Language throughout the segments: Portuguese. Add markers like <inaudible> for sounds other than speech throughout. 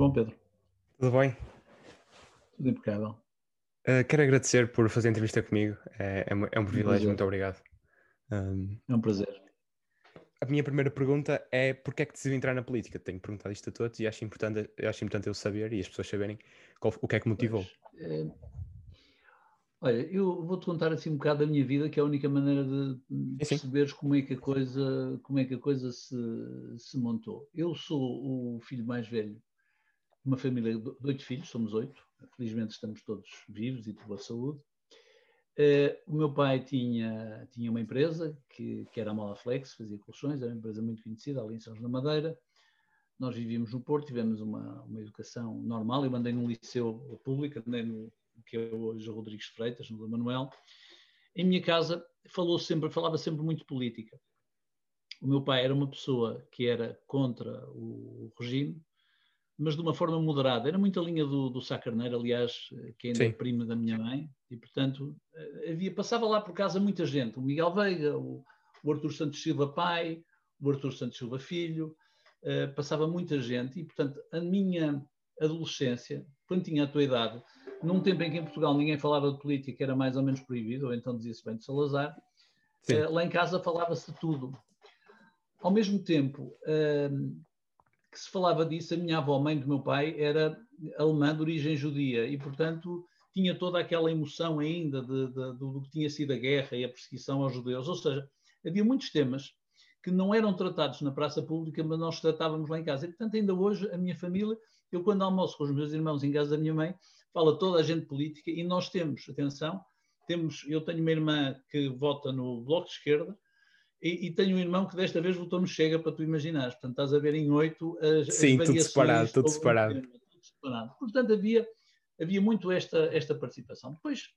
bom, Pedro? Tudo bem? Tudo impecável. Uh, quero agradecer por fazer a entrevista comigo. É, é, é um privilégio, muito obrigado. Um, é um prazer. A minha primeira pergunta é porquê é que decidiu entrar na política? Tenho perguntado isto a todos e acho importante, acho importante eu saber e as pessoas saberem qual, o que é que motivou. Pois, é... Olha, eu vou-te contar assim um bocado da minha vida, que é a única maneira de perceberes como é que a coisa, como é que a coisa se, se montou. Eu sou o filho mais velho uma família de oito filhos, somos oito, felizmente estamos todos vivos e de boa saúde. Uh, o meu pai tinha, tinha uma empresa que, que era a Molaflex, fazia colchões, era uma empresa muito conhecida ali em São João da Madeira. Nós vivíamos no Porto, tivemos uma, uma educação normal. Eu andei num liceu público, andei no que é hoje o Rodrigues Freitas, no Manuel. Em minha casa falou sempre, falava sempre muito política. O meu pai era uma pessoa que era contra o regime, mas de uma forma moderada. Era muito a linha do, do Sá Carneiro, aliás, que ainda é Sim. é primo da minha mãe, e portanto havia, passava lá por casa muita gente. O Miguel Veiga, o, o Artur Santos Silva pai, o Artur Santos Silva filho, uh, passava muita gente e portanto a minha adolescência, quando tinha a tua idade, num tempo em que em Portugal ninguém falava de política, era mais ou menos proibido, ou então dizia-se bem de Salazar, uh, lá em casa falava-se de tudo. Ao mesmo tempo uh, que se falava disso, a minha avó, mãe do meu pai, era alemã de origem judia e, portanto, tinha toda aquela emoção ainda de, de, do que tinha sido a guerra e a perseguição aos judeus. Ou seja, havia muitos temas que não eram tratados na praça pública, mas nós tratávamos lá em casa. E, portanto, ainda hoje, a minha família, eu quando almoço com os meus irmãos em casa da minha mãe, fala toda a gente política e nós temos, atenção, temos, eu tenho uma irmã que vota no Bloco de Esquerda e, e tenho um irmão que desta vez votou no Chega, para tu imaginares. Portanto, estás a ver em oito as, Sim, as tudo separado, tudo separado. tudo separado. Portanto, havia, havia muito esta, esta participação. Depois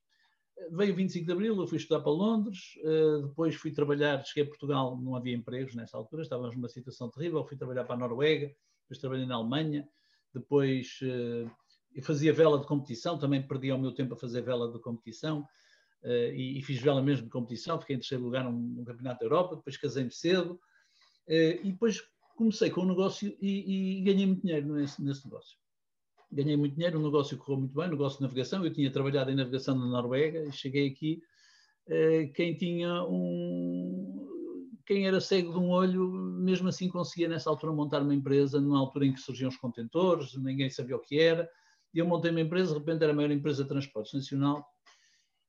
veio o 25 de Abril, eu fui estudar para Londres, uh, depois fui trabalhar, cheguei a Portugal, não havia empregos nessa altura, estávamos numa situação terrível, fui trabalhar para a Noruega, depois trabalhei na Alemanha, depois eu fazia vela de competição, também perdi o meu tempo a fazer vela de competição e, e, fiz vela mesmo de competição, fiquei em terceiro lugar num, num campeonato da Europa, depois casei-me cedo uh, e depois comecei com o negócio e, e, ganhei muito dinheiro nesse, nesse, negócio. Ganhei muito dinheiro, o negócio correu muito bem, o negócio de navegação, eu tinha trabalhado em navegação na Noruega e cheguei aqui, uh, quem tinha um... Quem era cego de um olho, mesmo assim conseguia nessa altura montar uma empresa, numa altura em que surgiam os contentores, ninguém sabia o que era, e eu montei uma empresa, de repente era a maior empresa de transportes nacional,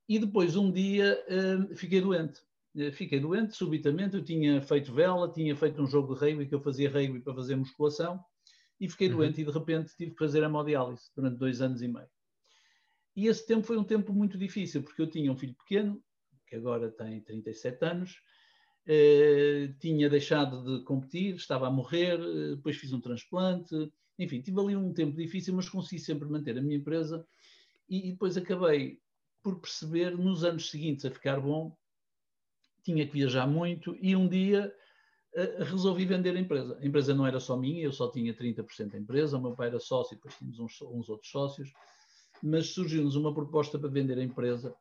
e depois um dia uh, fiquei doente. Uh, fiquei doente subitamente, eu tinha feito vela, tinha feito um jogo de rugby, que eu fazia rugby para fazer musculação, e fiquei uhum. doente e de repente tive que fazer hemodiálise durante dois anos e meio. E esse tempo foi um tempo muito difícil, porque eu tinha um filho pequeno, que agora tem 37 anos, uh, tinha deixado de competir, estava a morrer, depois fiz um transplante, enfim, tive ali um tempo difícil, mas consegui sempre manter a minha empresa e, e depois acabei por perceber nos anos seguintes a ficar bom, tinha que viajar muito e um dia uh, resolvi vender a empresa. A empresa não era só minha, eu só tinha 30% da empresa, o meu pai era sócio depois tínhamos uns, uns outros sócios, mas surgiu-nos uma proposta para vender a empresa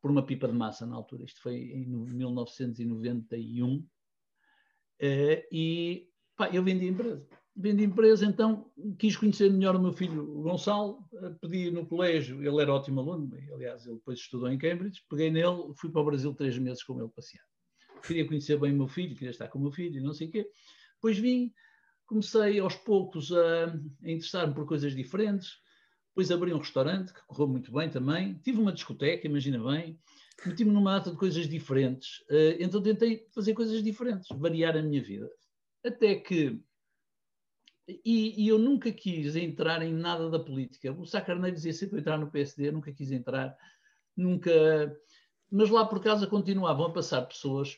por uma pipa de massa na altura. Isto foi em 1991. Uh, e pá, eu vendi a empresa vendi empresa, então quis conhecer melhor o meu filho Gonçalo, eh, pedi no colégio, ele era ótimo aluno, aliás, ele depois estudou em Cambridge, peguei nele, fui para o Brasil três meses com ele passear. Queria conhecer bem o meu filho, queria estar com o meu filho, não sei o quê. Depois vim, comecei aos poucos a, a interessar-me por coisas diferentes, depois abri um restaurante, que correu muito bem também, tive uma discoteca, imagina bem, meti-me numa data de coisas diferentes, uh, então tentei fazer coisas diferentes, variar a minha vida. Até que e, e, eu nunca quis entrar em nada da política. O Sá Carneiro dizia sempre entrar no PSD, nunca quis entrar, nunca. Mas lá por casa continuavam a passar pessoas.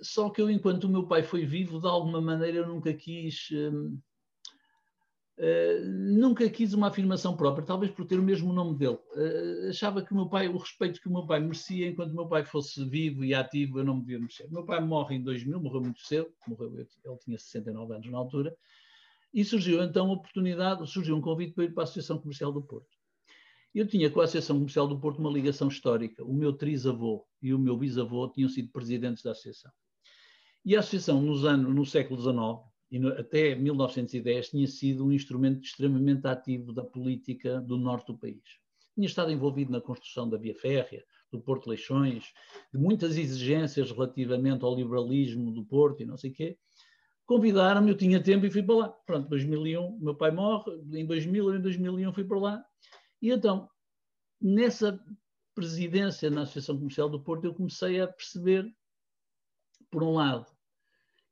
Só que eu, enquanto o meu pai foi vivo, de alguma maneira eu nunca quis. Hum, uh, nunca quis uma afirmação própria, talvez por ter o mesmo nome dele. Uh, achava que o meu pai, o respeito que o meu pai merecia, enquanto o meu pai fosse vivo e ativo, eu não me devia merecer. O meu pai morre em 2000, morreu muito cedo, morreu, ele tinha 69 anos na altura, e surgiu então a oportunidade, surgiu um convite para ir para a Associação Comercial do Porto. Eu tinha com a Associação Comercial do Porto uma ligação histórica. O meu trisavô e o meu bisavô tinham sido presidentes da associação. E a associação, nos anos, no século XIX, e no, até 1910 tinha sido um instrumento extremamente ativo da política do norte do país. Tinha estado envolvido na construção da via férrea, do Porto Leixões, de muitas exigências relativamente ao liberalismo do Porto e não sei o quê. Convidaram-me, eu tinha tempo e fui para lá. Pronto, 2001, meu pai morre, em 2000 ou em 2001 fui para lá. E então, nessa presidência na Associação Comercial do Porto, eu comecei a perceber, por um lado,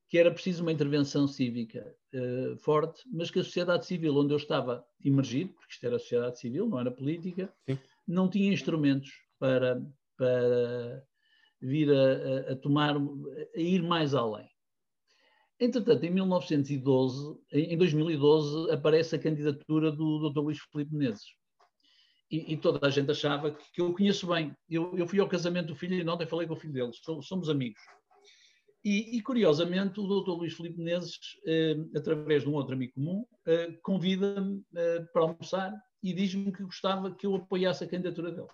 que era preciso uma intervenção cívica uh, forte, mas que a sociedade civil, onde eu estava imergido, porque isto era a sociedade civil, não era política, Sim. não tinha instrumentos para, para vir a, a tomar, a ir mais além. Entretanto, em 1912, em 2012, aparece a candidatura do Dr. Luís Filipe Menezes. E, e, toda a gente achava que, que eu conheço bem. Eu, eu, fui ao casamento do filho e ontem falei com o filho dele, somos amigos. E, e curiosamente, o Dr. Luís Filipe Menezes, eh, através de um outro amigo comum, eh, convida-me eh, para almoçar e diz-me que gostava que eu apoiasse a candidatura dele.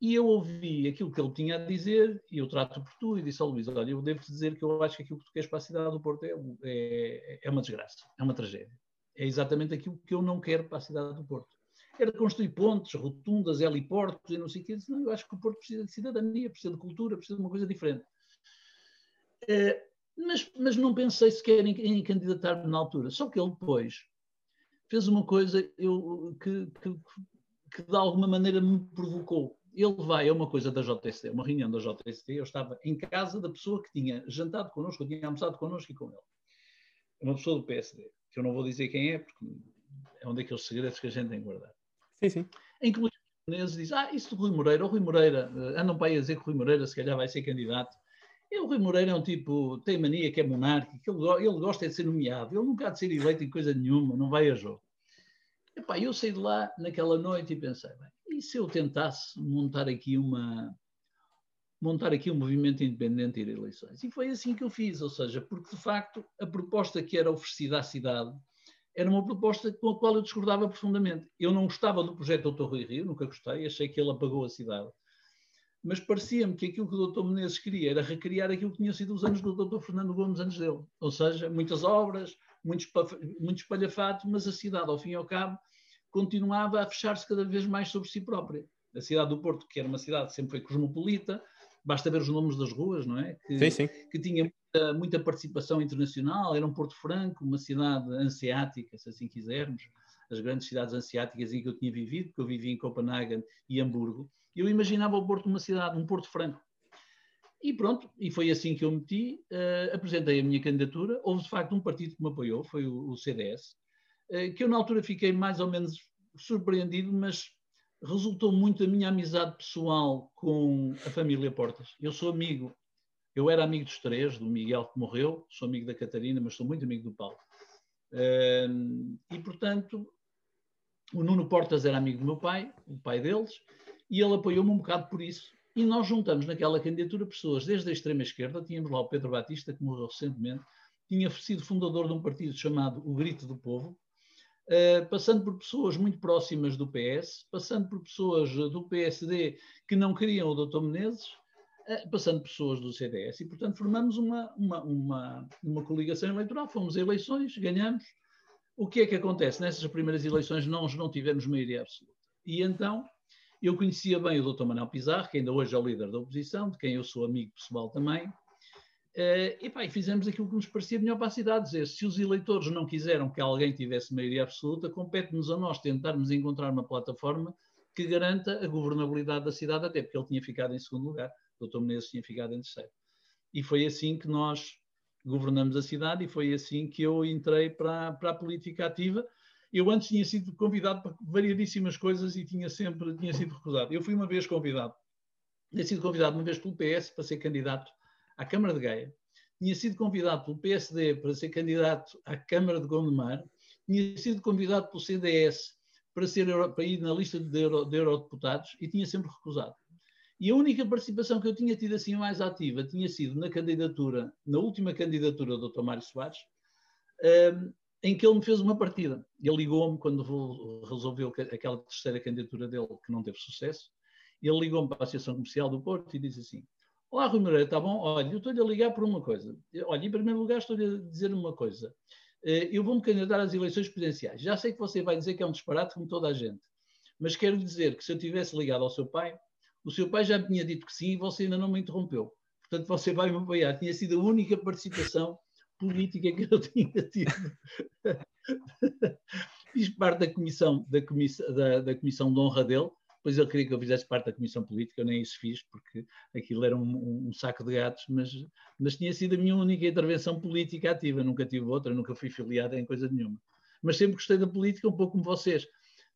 E eu ouvi aquilo que ele tinha a dizer, e eu trato por tu, e disse ao Luís: Olha, eu devo dizer que eu acho que aquilo que tu queres para a cidade do Porto é, é, é uma desgraça, é uma tragédia. É exatamente aquilo que eu não quero para a cidade do Porto. Era construir pontes, rotundas, heliportos e não sei o quê. Disse, não, eu acho que o Porto precisa de cidadania, precisa de cultura, precisa de uma coisa diferente. É, mas, mas não pensei sequer em, em candidatar-me na altura. Só que ele depois fez uma coisa eu, que, que, que de alguma maneira me provocou ele vai a uma coisa da JST, uma reunião da JST, eu estava em casa da pessoa que tinha jantado connosco, tinha almoçado connosco e com ele. Uma pessoa do PSD, que eu não vou dizer quem é, porque é um daqueles segredos que a gente tem que guardar. Sim, sim. Em que o Menezes diz, ah, isso do Rui Moreira, o Rui Moreira, eh, andam para aí a dizer que o Rui Moreira se calhar vai ser candidato. E o Rui Moreira é um tipo, tem mania que é monárquico, ele, ele gosta de ser nomeado, ele nunca há de ser eleito em coisa nenhuma, não vai a jogo. Epá, eu saí de lá naquela noite e pensei, bem, e se eu tentasse montar aqui uma montar aqui um movimento independente e ir a eleições? E foi assim que eu fiz, ou seja, porque de facto a proposta que era oferecida à cidade era uma proposta com a qual eu discordava profundamente. Eu não gostava do projeto Dr. Rui Rio, nunca gostei, achei que ele apagou a cidade. Mas parecia-me que aquilo que o Dr. Menezes queria era recriar aquilo que tinham sido os anos do Dr. Fernando Gomes antes dele. Ou seja, muitas obras, muito espalhafato, mas a cidade, ao fim e ao cabo, continuava a fechar-se cada vez mais sobre si própria. A cidade do Porto, que era uma cidade que sempre foi cosmopolita, basta ver os nomes das ruas, não é? Que, sim, sim. que tinha muita, muita, participação internacional, era um Porto Franco, uma cidade anseática, se assim quisermos, as grandes cidades anseáticas em que eu tinha vivido, porque eu vivi em Copenhague e Hamburgo, eu imaginava o Porto uma cidade, um Porto Franco. E pronto, e foi assim que eu meti, uh, apresentei a minha candidatura, houve de facto um partido que me apoiou, foi o, o CDS, que eu na altura fiquei mais ou menos surpreendido, mas resultou muito a minha amizade pessoal com a família Portas. Eu sou amigo, eu era amigo dos três, do Miguel que morreu, sou amigo da Catarina, mas sou muito amigo do Paulo. E, portanto, o Nuno Portas era amigo do meu pai, o pai deles, e ele apoiou-me um bocado por isso. E nós juntamos naquela candidatura pessoas desde a extrema-esquerda, tínhamos lá o Pedro Batista, que morreu recentemente, tinha sido fundador de um partido chamado O Grito do Povo, Uh, passando por pessoas muito próximas do PS, passando por pessoas do PSD que não queriam o Dr. Menezes, passando por pessoas do CDS. E, portanto, formamos uma, uma, uma, uma coligação eleitoral, fomos a eleições, ganhamos. O que é que acontece? Nessas primeiras eleições nós não tivemos maioria absoluta. E então eu conhecia bem o Dr. Manuel Pizarro, que ainda hoje é o líder da oposição, de quem eu sou amigo pessoal também, Uh, e, pá, e fizemos aquilo que nos parecia melhor para a cidade. Dizer, se os eleitores não quiseram que alguém tivesse maioria absoluta, compete-nos a nós tentarmos encontrar uma plataforma que garanta a governabilidade da cidade, até porque ele tinha ficado em segundo lugar, o Dr. Menezes tinha ficado em terceiro. E foi assim que nós governamos a cidade e foi assim que eu entrei para, para a política ativa. Eu antes tinha sido convidado para variadíssimas coisas e tinha sempre tinha sido recusado. Eu fui uma vez convidado, tinha sido convidado uma vez pelo PS para ser candidato à Câmara de Gaia, tinha sido convidado pelo PSD para ser candidato à Câmara de Gondomar, tinha sido convidado pelo CDS para, ser, para ir na lista de, euro, de eurodeputados e tinha sempre recusado. E a única participação que eu tinha tido assim mais ativa tinha sido na candidatura, na última candidatura do Dr. Mário Soares, um, em que ele me fez uma partida. Ele ligou-me quando resolveu aquela terceira candidatura dele, que não teve sucesso, ele ligou-me para a Associação Comercial do Porto e disse assim: Olá, Rui Moreira, está bom? Olha, eu estou-lhe a ligar por uma coisa. Olha, em primeiro lugar, estou-lhe a dizer uma coisa. Eh, eu vou-me candidatar às eleições presidenciais. Já sei que você vai dizer que é um disparate, como toda a gente. Mas quero dizer que se eu tivesse ligado ao seu pai, o seu pai já me tinha dito que sim e você ainda não me interrompeu. Portanto, você vai me apoiar. Tinha sido a única participação <laughs> política que eu tinha tido. <laughs> Fiz parte da comissão, da, comissão, da, da comissão de honra dele, pois ele queria que eu fizesse parte da comissão política, eu nem isso fiz, porque aquilo era um, um, saco de gatos, mas, mas tinha sido a minha única intervenção política ativa, nunca tive outra, nunca fui filiada em coisa nenhuma. Mas sempre gostei da política, um pouco como vocês.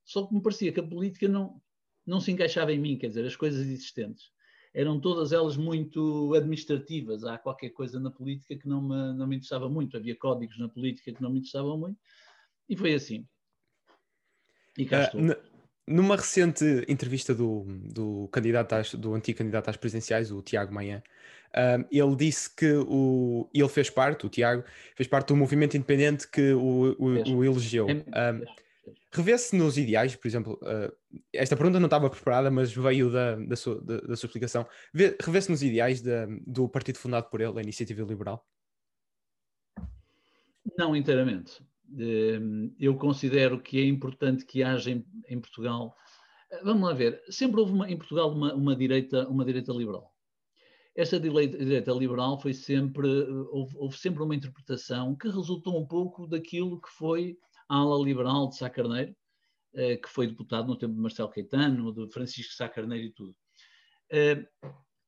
Só que me parecia que a política não, não se encaixava em mim, quer dizer, as coisas existentes. Eram todas elas muito administrativas. Há qualquer coisa na política que não me, não me interessava muito. Havia códigos na política que não me interessavam muito. E foi assim. E cá uh, estou. Numa recente entrevista do, do, candidato às, do antigo candidato às presidenciais, o Tiago Manhã, um, ele disse que o, ele fez parte, o Tiago, fez parte do movimento independente que o, o, o elegeu. Um, Revê-se nos ideais, por exemplo, uh, esta pergunta não estava preparada, mas veio da, da, sua, da, da sua explicação. Revê-se nos ideais da, do partido fundado por ele, a Iniciativa Liberal? Não inteiramente. Ehm, eu considero que é importante que haja em, em Portugal. Eh, vamos lá ver, sempre houve uma, em Portugal uma, uma, direita, uma direita liberal. Essa direita, liberal foi sempre, eh, houve, houve, sempre uma interpretação que resultou um pouco daquilo que foi a ala liberal de Sá Carneiro, eh, que foi deputado no tempo de Marcelo Caetano, de Francisco Sá Carneiro e tudo.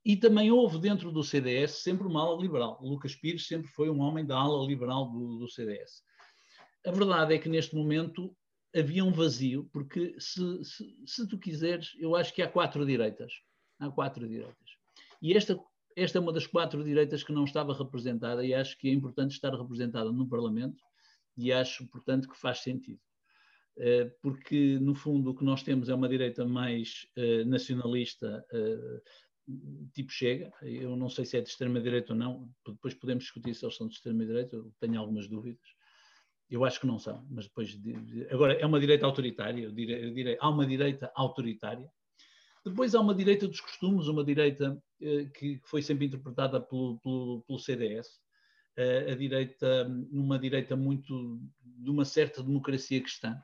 E também houve dentro do CDS sempre uma ala liberal. O Lucas Pires sempre foi um homem da ala liberal do, do CDS. A verdade é que neste momento havia um vazio, porque se, se, se, tu quiseres, eu acho que há quatro direitas. Há quatro direitas. E esta, esta é uma das quatro direitas que não estava representada e acho que é importante estar representada no Parlamento e acho, portanto, que faz sentido. Eh, porque, no fundo, o que nós temos é uma direita mais uh, nacionalista, uh, tipo Chega. Eu não sei se é de extrema-direita ou não, depois podemos discutir se eles são de extrema-direita, tenho algumas dúvidas. Eu acho que não são, mas depois. Agora, é uma direita autoritária, eu direi, direi, há uma direita autoritária. Depois há uma direita dos costumes, uma direita eh, que foi sempre interpretada pelo, pelo, pelo CDS, eh, a direita, uma direita muito de uma certa democracia cristã,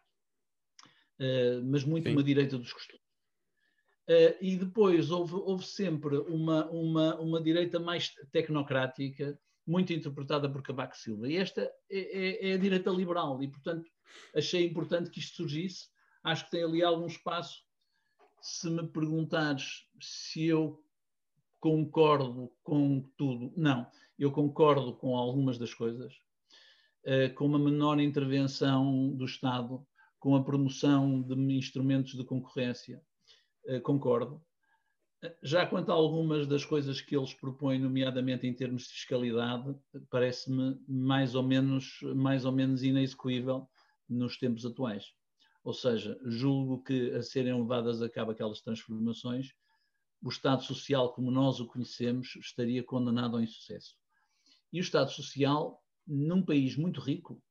eh, mas muito Sim. uma direita dos costumes. Uh, e depois houve, houve sempre uma, uma, uma direita mais tecnocrática, muito interpretada por Cavaco Silva. E esta é, é, é, a direita liberal, e portanto achei importante que isto surgisse. Acho que tem ali algum espaço. Se me perguntares se eu concordo com tudo, não. Eu concordo com algumas das coisas, uh, com uma menor intervenção do Estado, com a promoção de instrumentos de concorrência, uh, concordo. Já quanto a algumas das coisas que eles propõem, nomeadamente em termos de fiscalidade, parece-me mais ou menos, mais ou menos inexecuível nos tempos atuais. Ou seja, julgo que a serem levadas a cabo aquelas transformações, o Estado Social como nós o conhecemos estaria condenado ao insucesso. E o Estado Social, num país muito rico,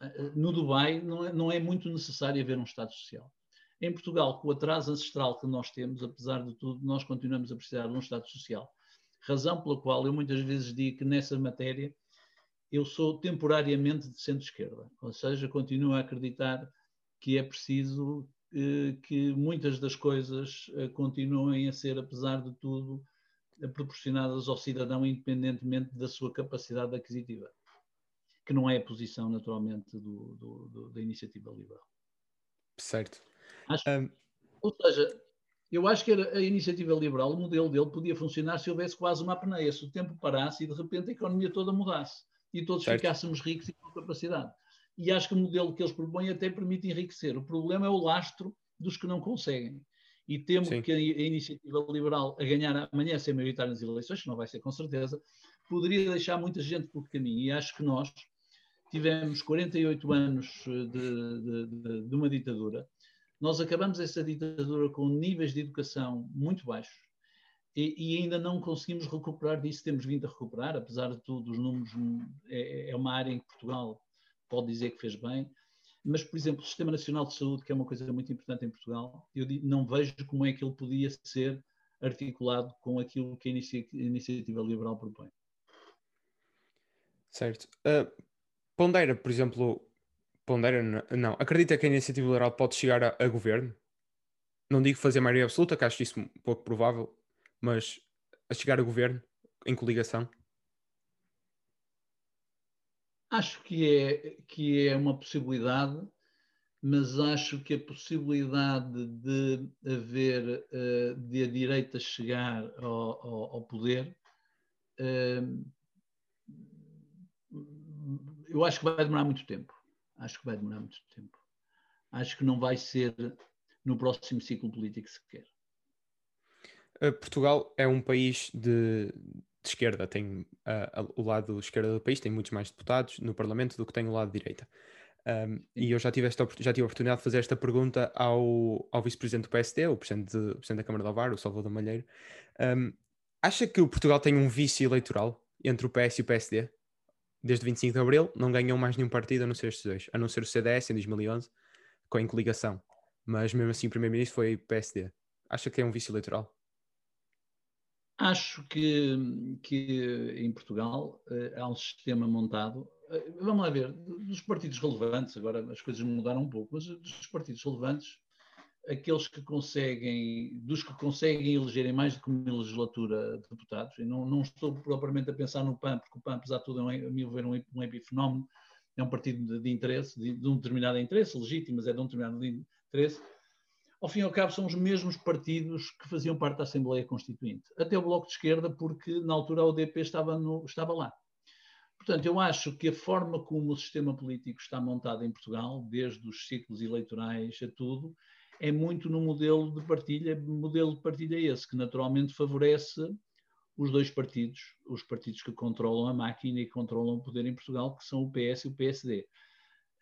eh, no Dubai, não é, não é muito necessário haver um Estado Social. Em Portugal, com o atraso ancestral que nós temos, apesar de tudo, nós continuamos a precisar de um Estado social. Razão pela qual eu muitas vezes digo que nessa matéria eu sou temporariamente de centro-esquerda, ou seja, continuo a acreditar que é preciso eh, que muitas das coisas eh, continuem a ser, apesar de tudo, proporcionadas ao cidadão independentemente da sua capacidade aquisitiva, que não é a posição, naturalmente, do, do, do, da iniciativa liberal. Certo. Acho, um... Ou seja, eu acho que a iniciativa liberal, o modelo dele podia funcionar se houvesse quase uma apneia, se o tempo parasse e de repente a economia toda mudasse e todos certo. ficássemos ricos e com capacidade. E acho que o modelo que eles propõem até permite enriquecer. O problema é o lastro dos que não conseguem. E temo Sim. que a iniciativa liberal, a ganhar amanhã, ser maioritária nas eleições, que não vai ser com certeza, poderia deixar muita gente por caminho. E acho que nós tivemos 48 anos de, de, de, de uma ditadura nós acabamos essa ditadura com níveis de educação muito baixos e, e, ainda não conseguimos recuperar disso. Temos vindo a recuperar, apesar de tudo, os números é, é uma área em que Portugal pode dizer que fez bem. Mas, por exemplo, o Sistema Nacional de Saúde, que é uma coisa muito importante em Portugal, eu não vejo como é que ele podia ser articulado com aquilo que a iniciativa liberal propõe. Certo. Uh, pondera, por exemplo, pondera, não, acredita que a iniciativa liberal pode chegar a, a governo? Não digo fazer maioria absoluta, que acho isso pouco provável, mas a chegar a governo em coligação? Acho que é, que é uma possibilidade, mas acho que a possibilidade de haver, uh, de a direita chegar ao, ao, ao poder, uh, eu acho que vai demorar muito tempo. Acho que vai demorar muito tempo. Acho que não vai ser no próximo ciclo político sequer. Uh, Portugal é um país de, de esquerda, tem uh, o lado esquerda do país tem muitos mais deputados no Parlamento do que tem o lado direita. Um, e eu já tive, esta, já tive a oportunidade de fazer esta pergunta ao, ao vice-presidente do PSD, o presidente, de, o presidente da Câmara de Alvar, o Salvador Malheiro. Um, acha que o Portugal tem um vício eleitoral entre o PS e o PSD? Desde 25 de Abril não ganhou mais nenhum partido a não ser estes dois, a não ser o CDS em 2011, com a coligação. Mas mesmo assim o primeiro-ministro foi PSD. Acha que é um vício eleitoral? Acho que, que em Portugal uh, há um sistema montado. Uh, vamos lá ver, dos partidos relevantes, agora as coisas mudaram um pouco, mas dos partidos relevantes, aqueles que conseguem, dos que conseguem elegerem mais que uma legislatura de deputados, e não, não estou propriamente a pensar no PAN, porque o PAN, apesar de tudo, é a meu ver, um, um epifenómeno, é um partido de, de interesse, de, de, um determinado interesse, legítimo, mas é de um determinado interesse, ao fim e ao cabo, são os mesmos partidos que faziam parte da Assembleia Constituinte. Até o Bloco de Esquerda, porque na altura a ODP estava, no, estava lá. Portanto, eu acho que a forma como o sistema político está montado em Portugal, desde os ciclos eleitorais a tudo, é muito no modelo de partilha, modelo de partilha esse, que naturalmente favorece os dois partidos, os partidos que controlam a máquina e controlam o poder em Portugal, que são o PS e o PSD. Uh,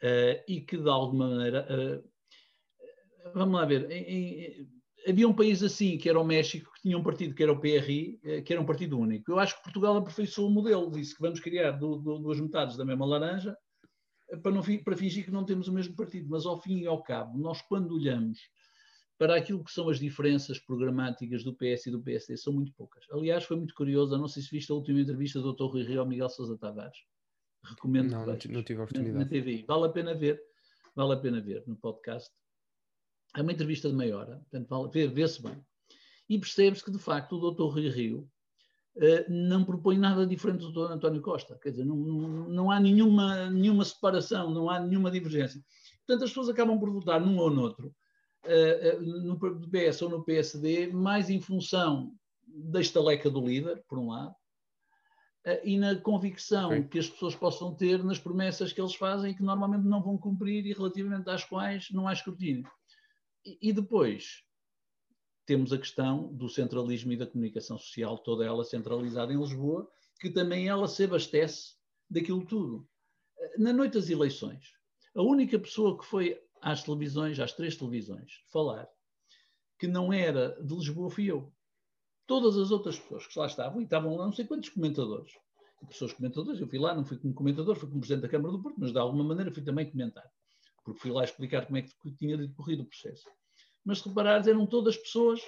eh, e que, de alguma maneira, uh, vamos lá ver, em, em, havia um país assim, que era o México, que tinha um partido que era o PRI, eh, que era um partido único. Eu acho que Portugal aperfeiçoou o modelo, disse que vamos criar do, do, duas metades da mesma laranja, para, não, para fingir que não temos o mesmo partido. Mas ao fim e ao cabo, nós quando olhamos para aquilo que são as diferenças programáticas do PS e do PSD, são muito poucas. Aliás, foi muito curioso, não sei se viste a última entrevista do Dr. Rui Rio ao Miguel Sousa Tavares. Recomendo não, que não, tive a oportunidade. Na, na TVI. Vale a pena ver, vale a pena ver no podcast é uma entrevista de meia hora, portanto, vale, vê-se bem. E percebe-se que, de facto, o doutor Rui Rio não propõe nada diferente do doutor António Costa. Quer dizer, não, não, não, há nenhuma, nenhuma separação, não há nenhuma divergência. Portanto, as pessoas acabam por votar num ou noutro, uh, no PS ou no PSD, mais em função da estaleca do líder, por um lado, e na convicção okay. que as pessoas possam ter nas promessas que eles fazem e que normalmente não vão cumprir e relativamente às quais não há escrutínio. E, depois temos a questão do centralismo e da comunicação social, toda ela centralizada em Lisboa, que também ela se abastece daquilo tudo. Na noite das eleições, a única pessoa que foi às televisões, às três televisões, falar que não era de Lisboa fui eu. Todas as outras pessoas que lá estavam, e estavam lá não sei quantos comentadores, pessoas comentadoras, eu fui lá, não fui como comentador, fui como Presidente da Câmara do Porto, mas de alguma maneira fui também comentar porque fui lá explicar como é que tinha decorrido o processo. Mas se reparares, eram todas pessoas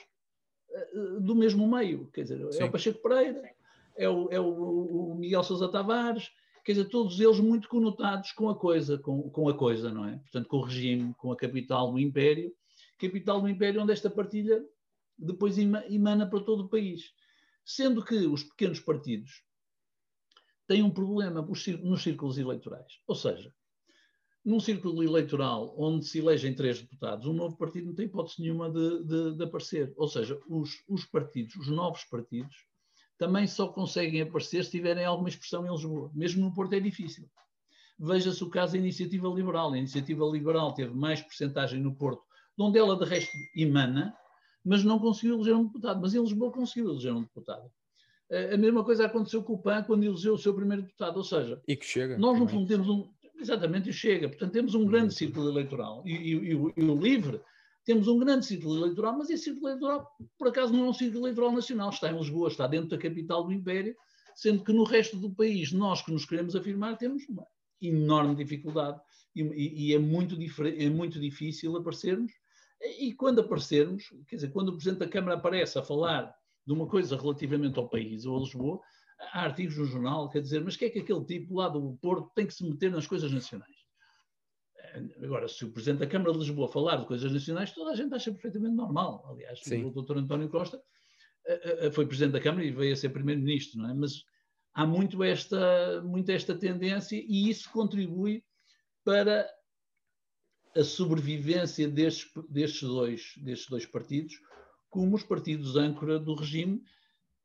uh, do mesmo meio, quer dizer, Sim. é o Pacheco Pereira, é o, é o, o Miguel Sousa Tavares, quer dizer, todos eles muito conotados com a coisa, com, com a coisa, não é? Portanto, com o regime, com a capital do Império, capital do Império onde esta partilha depois emana para todo o país. Sendo que os pequenos partidos têm um problema nos círculos eleitorais. Ou seja, num círculo eleitoral onde se elegem três deputados, um novo partido não tem hipótese nenhuma de, de, de aparecer. Ou seja, os, os, partidos, os novos partidos, também só conseguem aparecer se tiverem alguma expressão em Lisboa. Mesmo no Porto é difícil. Veja-se o caso da Iniciativa Liberal. A Iniciativa Liberal teve mais porcentagem no Porto, onde ela de resto emana, mas não conseguiu eleger um deputado. Mas em Lisboa conseguiu eleger um deputado. A mesma coisa aconteceu com o PAN quando elegeu o seu primeiro deputado. Ou seja, e que chega, nós no fundo temos um, Exatamente, e chega. Portanto, temos um grande círculo eleitoral. E, e, e, o, e, o, LIVRE, temos um grande círculo eleitoral, mas esse círculo eleitoral, por acaso, não é um círculo eleitoral nacional. Está em Lisboa, está dentro da capital do Império, sendo que no resto do país, nós que nos queremos afirmar, temos uma enorme dificuldade e, é, muito é muito difícil aparecermos. E quando aparecermos, quer dizer, quando o Presidente da Câmara aparece a falar de uma coisa relativamente ao país ou a Lisboa, há artigos no jornal quer dizer, mas que é que aquele tipo lá do Porto tem que se meter nas coisas nacionais? Agora, se o Presidente da Câmara de Lisboa falar de coisas nacionais, toda a gente acha perfeitamente normal. Aliás, Sim. o Dr. António Costa foi Presidente da Câmara e veio a ser Primeiro-Ministro, não é? Mas há muito esta, muito esta tendência e isso contribui para a sobrevivência destes, destes, dois, destes dois partidos como os partidos âncora do regime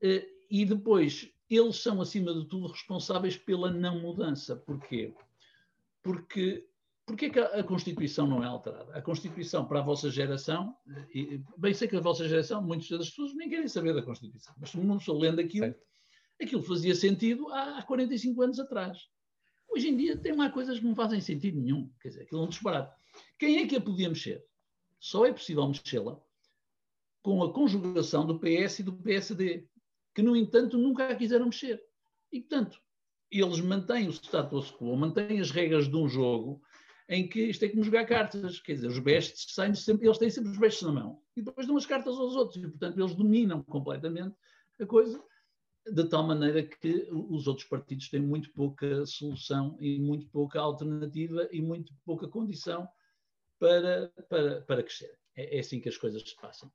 eh, e depois eles são, acima de tudo, responsáveis pela não mudança. Porquê? Porque Porquê que a, Constituição não é alterada? A Constituição, para a vossa geração, e, bem sei que a vossa geração, muitas das pessoas nem querem saber da Constituição, mas não estou lendo aquilo, certo. aquilo fazia sentido há, há 45 anos atrás. Hoje em dia tem lá coisas que não fazem sentido nenhum, quer dizer, aquilo é um disparate. Quem é que a podia mexer? Só é possível mexê-la com a conjugação do PS e do PSD, que, no entanto, nunca a quiseram mexer. E, portanto, eles mantêm o status quo, mantêm as regras de um jogo em que isto é como jogar cartas, quer dizer, os bestes saem sempre, eles têm sempre os bestes na mão e depois dão as cartas aos outros e, portanto, eles dominam completamente a coisa, de tal maneira que os outros partidos têm muito pouca solução e muito pouca alternativa e muito pouca condição para, para, para crescer. É, é assim que as coisas se passam.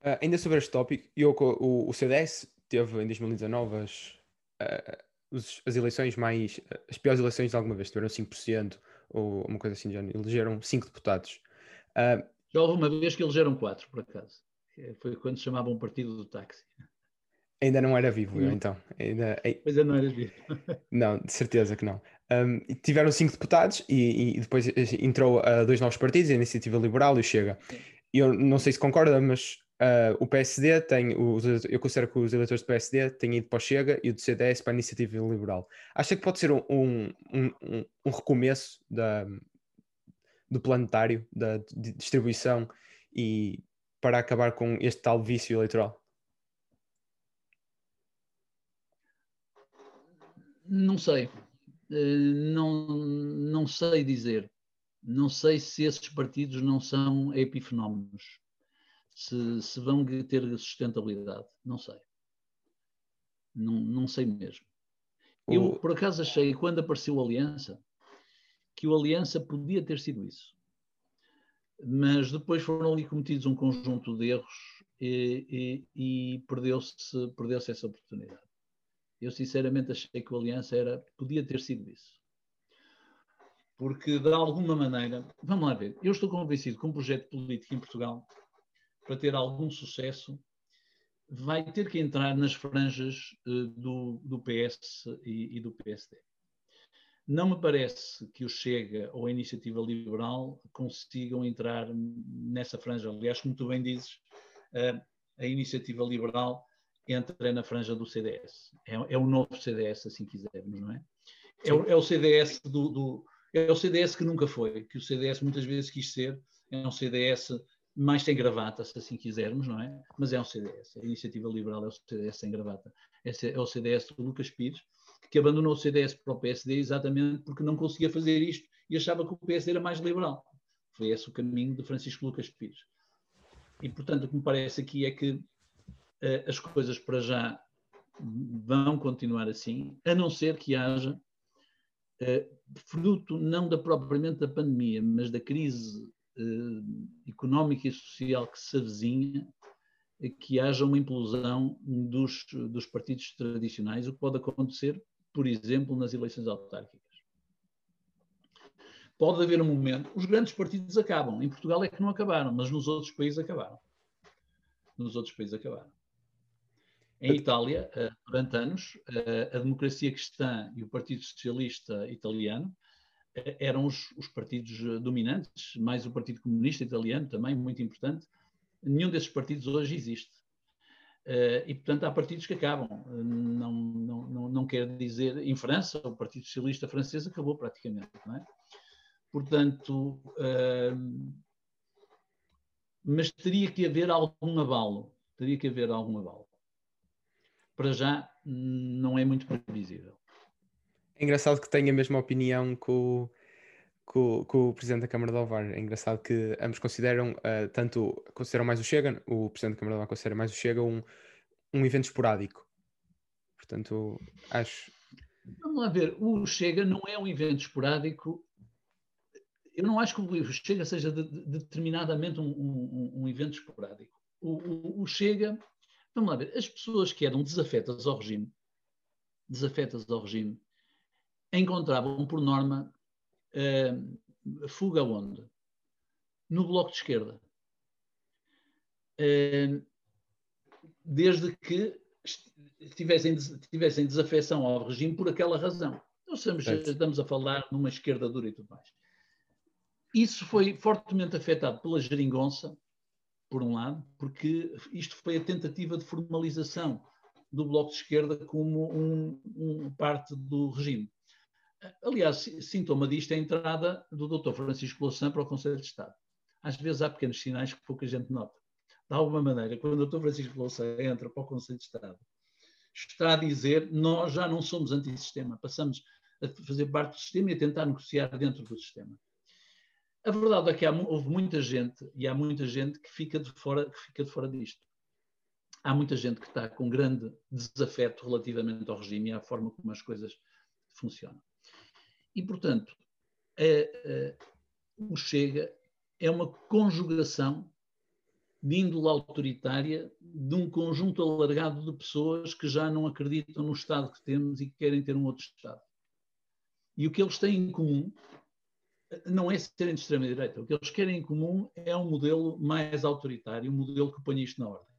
Uh, ainda sobre este tópico, eu, o, o CDS teve em 2019 as, uh, as eleições mais. as piores eleições de alguma vez, tiveram 5%, ou uma coisa assim, já elegeram cinco deputados. Uh, já houve uma vez que elegeram quatro, por acaso. Foi quando se chamava um partido do táxi. Ainda não era vivo, eu, então. Ainda... Pois é, não eras vivo. <laughs> não, de certeza que não. Um, tiveram cinco deputados e, e, depois entrou uh, dois novos partidos, a Iniciativa Liberal e o Chega. Eu não sei se concorda, mas Uh, o PSD tem, os, eu considero que os eleitores do PSD têm ido para o Chega e o do CDS para a Iniciativa Liberal. Acha que pode ser um, um, um, um recomeço da, do planetário, da distribuição e para acabar com este tal vício eleitoral? Não sei. Eh, não, não sei dizer. Não sei se esses partidos não são epifenómenos se, se vão ter sustentabilidade. Não sei. Não, não sei mesmo. Eu, por acaso, achei, quando apareceu a Aliança, que o Aliança podia ter sido isso. Mas depois foram ali cometidos um conjunto de erros e, e, e perdeu-se perdeu essa oportunidade. Eu, sinceramente, achei que o Aliança era, podia ter sido isso. Porque, de alguma maneira, vamos lá ver, eu estou convencido que um projeto político em Portugal para ter algum sucesso, vai ter que entrar nas franjas uh, do, do, PS e, e, do PSD. Não me parece que o Chega ou a Iniciativa Liberal consigam entrar nessa franja. Aliás, como tu bem dizes, uh, a Iniciativa Liberal entra na franja do CDS. É, é o novo CDS, assim quisermos, não é? É o, é o CDS do, do, é o CDS que nunca foi, que o CDS muitas vezes quis ser. É um CDS mais sem gravata, se assim quisermos, não é? Mas é um CDS. A Iniciativa Liberal é o CDS sem gravata. É o CDS do Lucas Pires, que abandonou o CDS para o PSD exatamente porque não conseguia fazer isto e achava que o PSD era mais liberal. Foi esse o caminho de Francisco Lucas Pires. E, portanto, o que me parece aqui é que uh, as coisas para já vão continuar assim, a não ser que haja, uh, fruto não da propriamente da pandemia, mas da crise económica e social que se avizinha, que haja uma implosão dos, dos partidos tradicionais, o que pode acontecer, por exemplo, nas eleições autárquicas. Pode haver um momento, os grandes partidos acabam, em Portugal é que não acabaram, mas nos outros países acabaram. Nos outros países acabaram. Em Itália, eh, durante anos, eh, a democracia cristã e o Partido Socialista Italiano eram os, os, partidos eh, dominantes, mais o Partido Comunista Italiano também, muito importante. Nenhum desses partidos hoje existe. Uh, e, portanto, há partidos que acabam. Uh, não, não, não, não quer dizer. Em França, o Partido Socialista francês acabou praticamente. Não é? Portanto, mas teria que haver algum abalo. Teria que haver algum abalo. Para já, não é muito previsível. É engraçado que tenha a mesma opinião o, com, com, o Presidente da Câmara de Alvar. É engraçado que ambos consideram, uh, tanto consideram mais o Chega, o Presidente da Câmara de Alvar considera mais o Chega um, um evento esporádico. Portanto, acho. Vamos lá ver, o Chega não é um evento esporádico. Eu não acho que o Chega seja de, de, determinadamente um, um, um, evento esporádico. O, o, o, Chega, vamos lá ver, as pessoas que eram desafetas ao regime, desafetas ao regime, encontravam por norma uh, fuga onde? No bloco de esquerda. Uh, desde que tivessem, tivessem desafecção ao regime por aquela razão. Nós estamos, estamos a falar numa esquerda dura e tudo mais. Isso foi fortemente afetado pela geringonça, por um lado, porque isto foi a tentativa de formalização do Bloco de Esquerda como um, um parte do regime. Aliás, sintoma disto é a entrada do Dr. Francisco Louçã para o Conselho de Estado. Às vezes há pequenos sinais que pouca gente nota. De alguma maneira, quando o Dr. Francisco Louçã entra para o Conselho de Estado está a dizer nós já não somos antissistema, passamos a fazer parte do sistema e a tentar negociar dentro do sistema. A verdade é que há, houve muita gente, e há muita gente que fica, de fora, que fica de fora disto. Há muita gente que está com grande desafeto relativamente ao regime e à forma como as coisas funcionam. E, portanto, é, é, o Chega é uma conjugação de índole autoritária de um conjunto alargado de pessoas que já não acreditam no Estado que temos e que querem ter um outro Estado. E o que eles têm em comum não é serem de extrema-direita. O que eles querem em comum é um modelo mais autoritário, um modelo que ponha isto na ordem.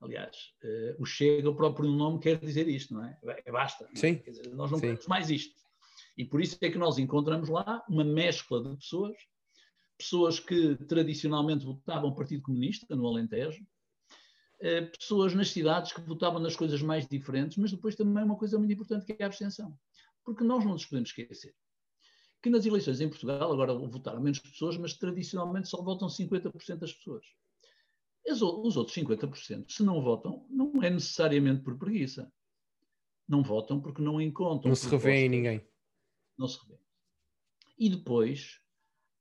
Aliás, uh, o Chega, o próprio nome quer dizer isto, não é? é basta. Sim. É? Dizer, nós não queremos mais isto. E por isso é que nós encontramos lá uma mescla de pessoas pessoas que tradicionalmente votavam Partido Comunista, no Alentejo, eh, pessoas nas cidades que votavam nas coisas mais diferentes, mas depois também uma coisa muito importante que é a abstenção. Porque nós não nos podemos esquecer que nas eleições em Portugal, agora votaram menos pessoas, mas tradicionalmente só votam 50% das pessoas. As, os outros 50%, se não votam, não é necessariamente por preguiça. Não votam porque não encontram. Não se revê em ninguém. Não se revê. E depois,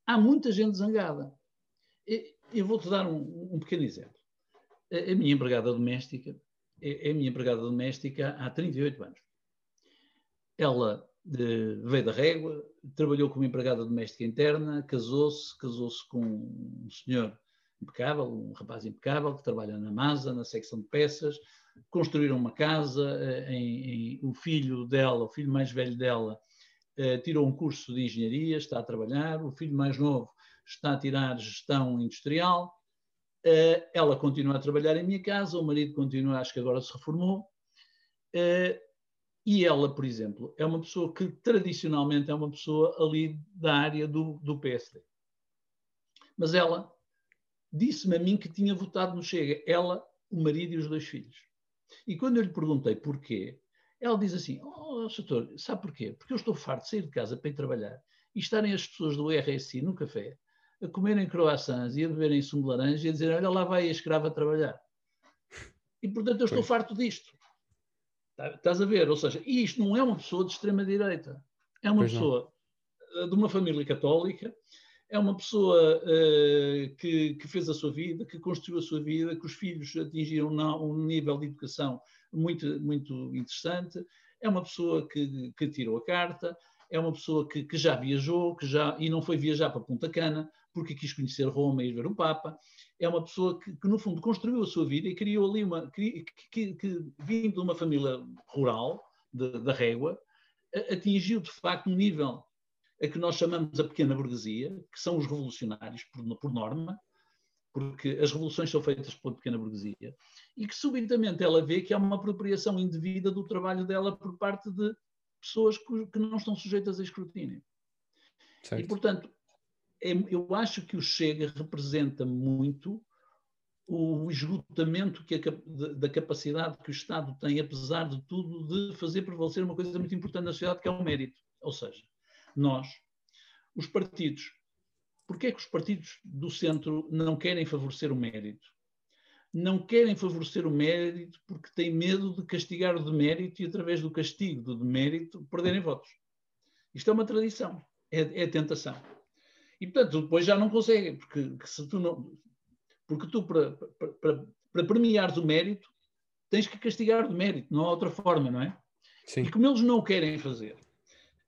há muita gente zangada. Eu vou-te dar um, um, pequeno exemplo. A minha empregada doméstica é a minha empregada doméstica há 38 anos. Ela de, veio da régua, trabalhou como empregada doméstica interna, casou-se, casou-se com um senhor impecável, um rapaz impecável, que trabalha na MASA, na secção de peças, construíram uma casa, eh, em, em, o filho dela, o filho mais velho dela, eh, tirou um curso de engenharia, está a trabalhar, o filho mais novo está a tirar gestão industrial, uh, ela continua a trabalhar em minha casa, o marido continua, acho que agora se reformou, uh, e ela, por exemplo, é uma pessoa que tradicionalmente é uma pessoa ali da área do, do PSD. Mas ela disse-me a mim que tinha votado no Chega, ela, o marido e os dois filhos. E quando eu lhe perguntei porquê, ela diz assim: Oh, doutor, sabe porquê? Porque eu estou farto de sair de casa para ir trabalhar e estarem as pessoas do RSI no café a comerem croissants e a beberem sumo de laranja e a dizer: Olha, lá vai a escrava a trabalhar. E portanto eu estou pois. farto disto. Tá, estás a ver? Ou seja, isto não é uma pessoa de extrema-direita. É uma pois pessoa não. Eh, de uma família católica, é uma pessoa uh, que, que, fez a sua vida, que construiu a sua vida, que os filhos atingiram um nível de educação muito, muito interessante. É uma pessoa que, que tirou a carta, é uma pessoa que, que, já viajou que já, e não foi viajar para Punta Cana porque quis conhecer Roma e ver o Papa. É uma pessoa que, que no fundo, construiu a sua vida e criou ali uma. que, que, que vindo de uma família rural, da Régua, atingiu de facto um nível a que nós chamamos a pequena burguesia, que são os revolucionários, por, por norma, porque as revoluções são feitas pela pequena burguesia, e que subitamente ela vê que há uma apropriação indevida do trabalho dela por parte de pessoas que não estão sujeitas a escrutínio. Certo. E, portanto, é, eu acho que o Chega representa muito o esgotamento que a, da capacidade que o Estado tem, apesar de tudo, de fazer prevalecer uma coisa muito importante na sociedade, que é o mérito. Ou seja, nós, os partidos, Porquê é que os partidos do centro não querem favorecer o mérito? Não querem favorecer o mérito porque têm medo de castigar o demérito e, através do castigo do demérito, perderem votos. Isto é uma tradição. É, é tentação. E, portanto, depois já não conseguem, porque se tu não. Porque tu, para, para, para, para premiares o mérito, tens que castigar de mérito, não há outra forma, não é? Sim. E como eles não o querem fazer,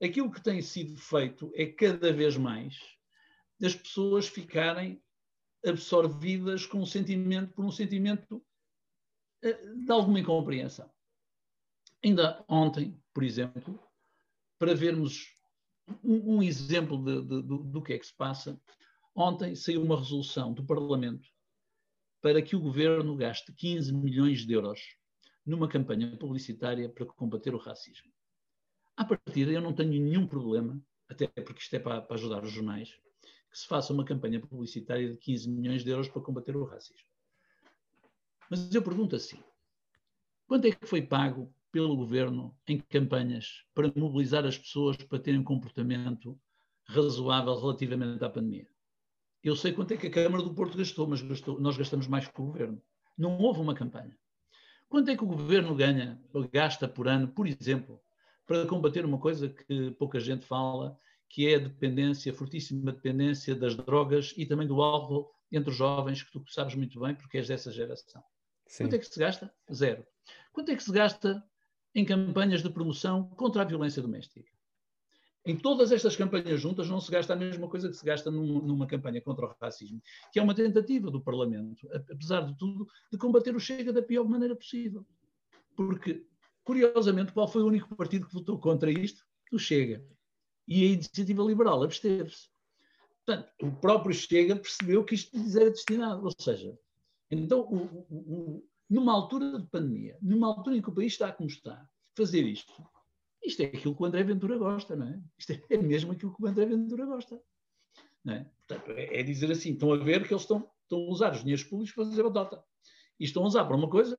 aquilo que tem sido feito é cada vez mais as pessoas ficarem absorvidas com um sentimento, por um sentimento eh, de alguma incompreensão. Ainda ontem, por exemplo, para vermos um, um exemplo de, de, de, do que é que se passa, ontem saiu uma resolução do Parlamento para que o governo gaste 15 milhões de euros numa campanha publicitária para combater o racismo. À partida, eu não tenho nenhum problema, até porque isto é para, para ajudar os jornais, que se faça uma campanha publicitária de 15 milhões de euros para combater o racismo. Mas eu pergunto assim: quanto é que foi pago pelo governo em campanhas para mobilizar as pessoas para terem um comportamento razoável relativamente à pandemia? Eu sei quanto é que a Câmara do Porto gastou, mas gastou, nós gastamos mais que o governo. Não houve uma campanha. Quanto é que o governo ganha, ou gasta por ano, por exemplo, para combater uma coisa que pouca gente fala, que é a dependência, a fortíssima dependência das drogas e também do álcool entre os jovens, que tu sabes muito bem, porque és dessa geração. Sim. Quanto é que se gasta? Zero. Quanto é que se gasta em campanhas de promoção contra a violência doméstica? Em todas estas campanhas juntas não se gasta a mesma coisa que se gasta num, numa campanha contra o racismo, que é uma tentativa do Parlamento, apesar de tudo, de combater o Chega da pior maneira possível. Porque, curiosamente, qual foi o único partido que votou contra isto? O Chega. E a Iniciativa Liberal absteve-se. Portanto, o próprio Chega percebeu que isto lhes era destinado. Ou seja, então, o, o, numa altura de pandemia, numa altura em que o país está como está, fazer isto isto é aquilo que o André Ventura gosta, não é? Isto é mesmo aquilo que o André Ventura gosta. Não é? Portanto, é, é dizer assim: estão a ver que eles estão, estão a usar os dinheiros públicos para fazer batota. E estão a usar para uma coisa.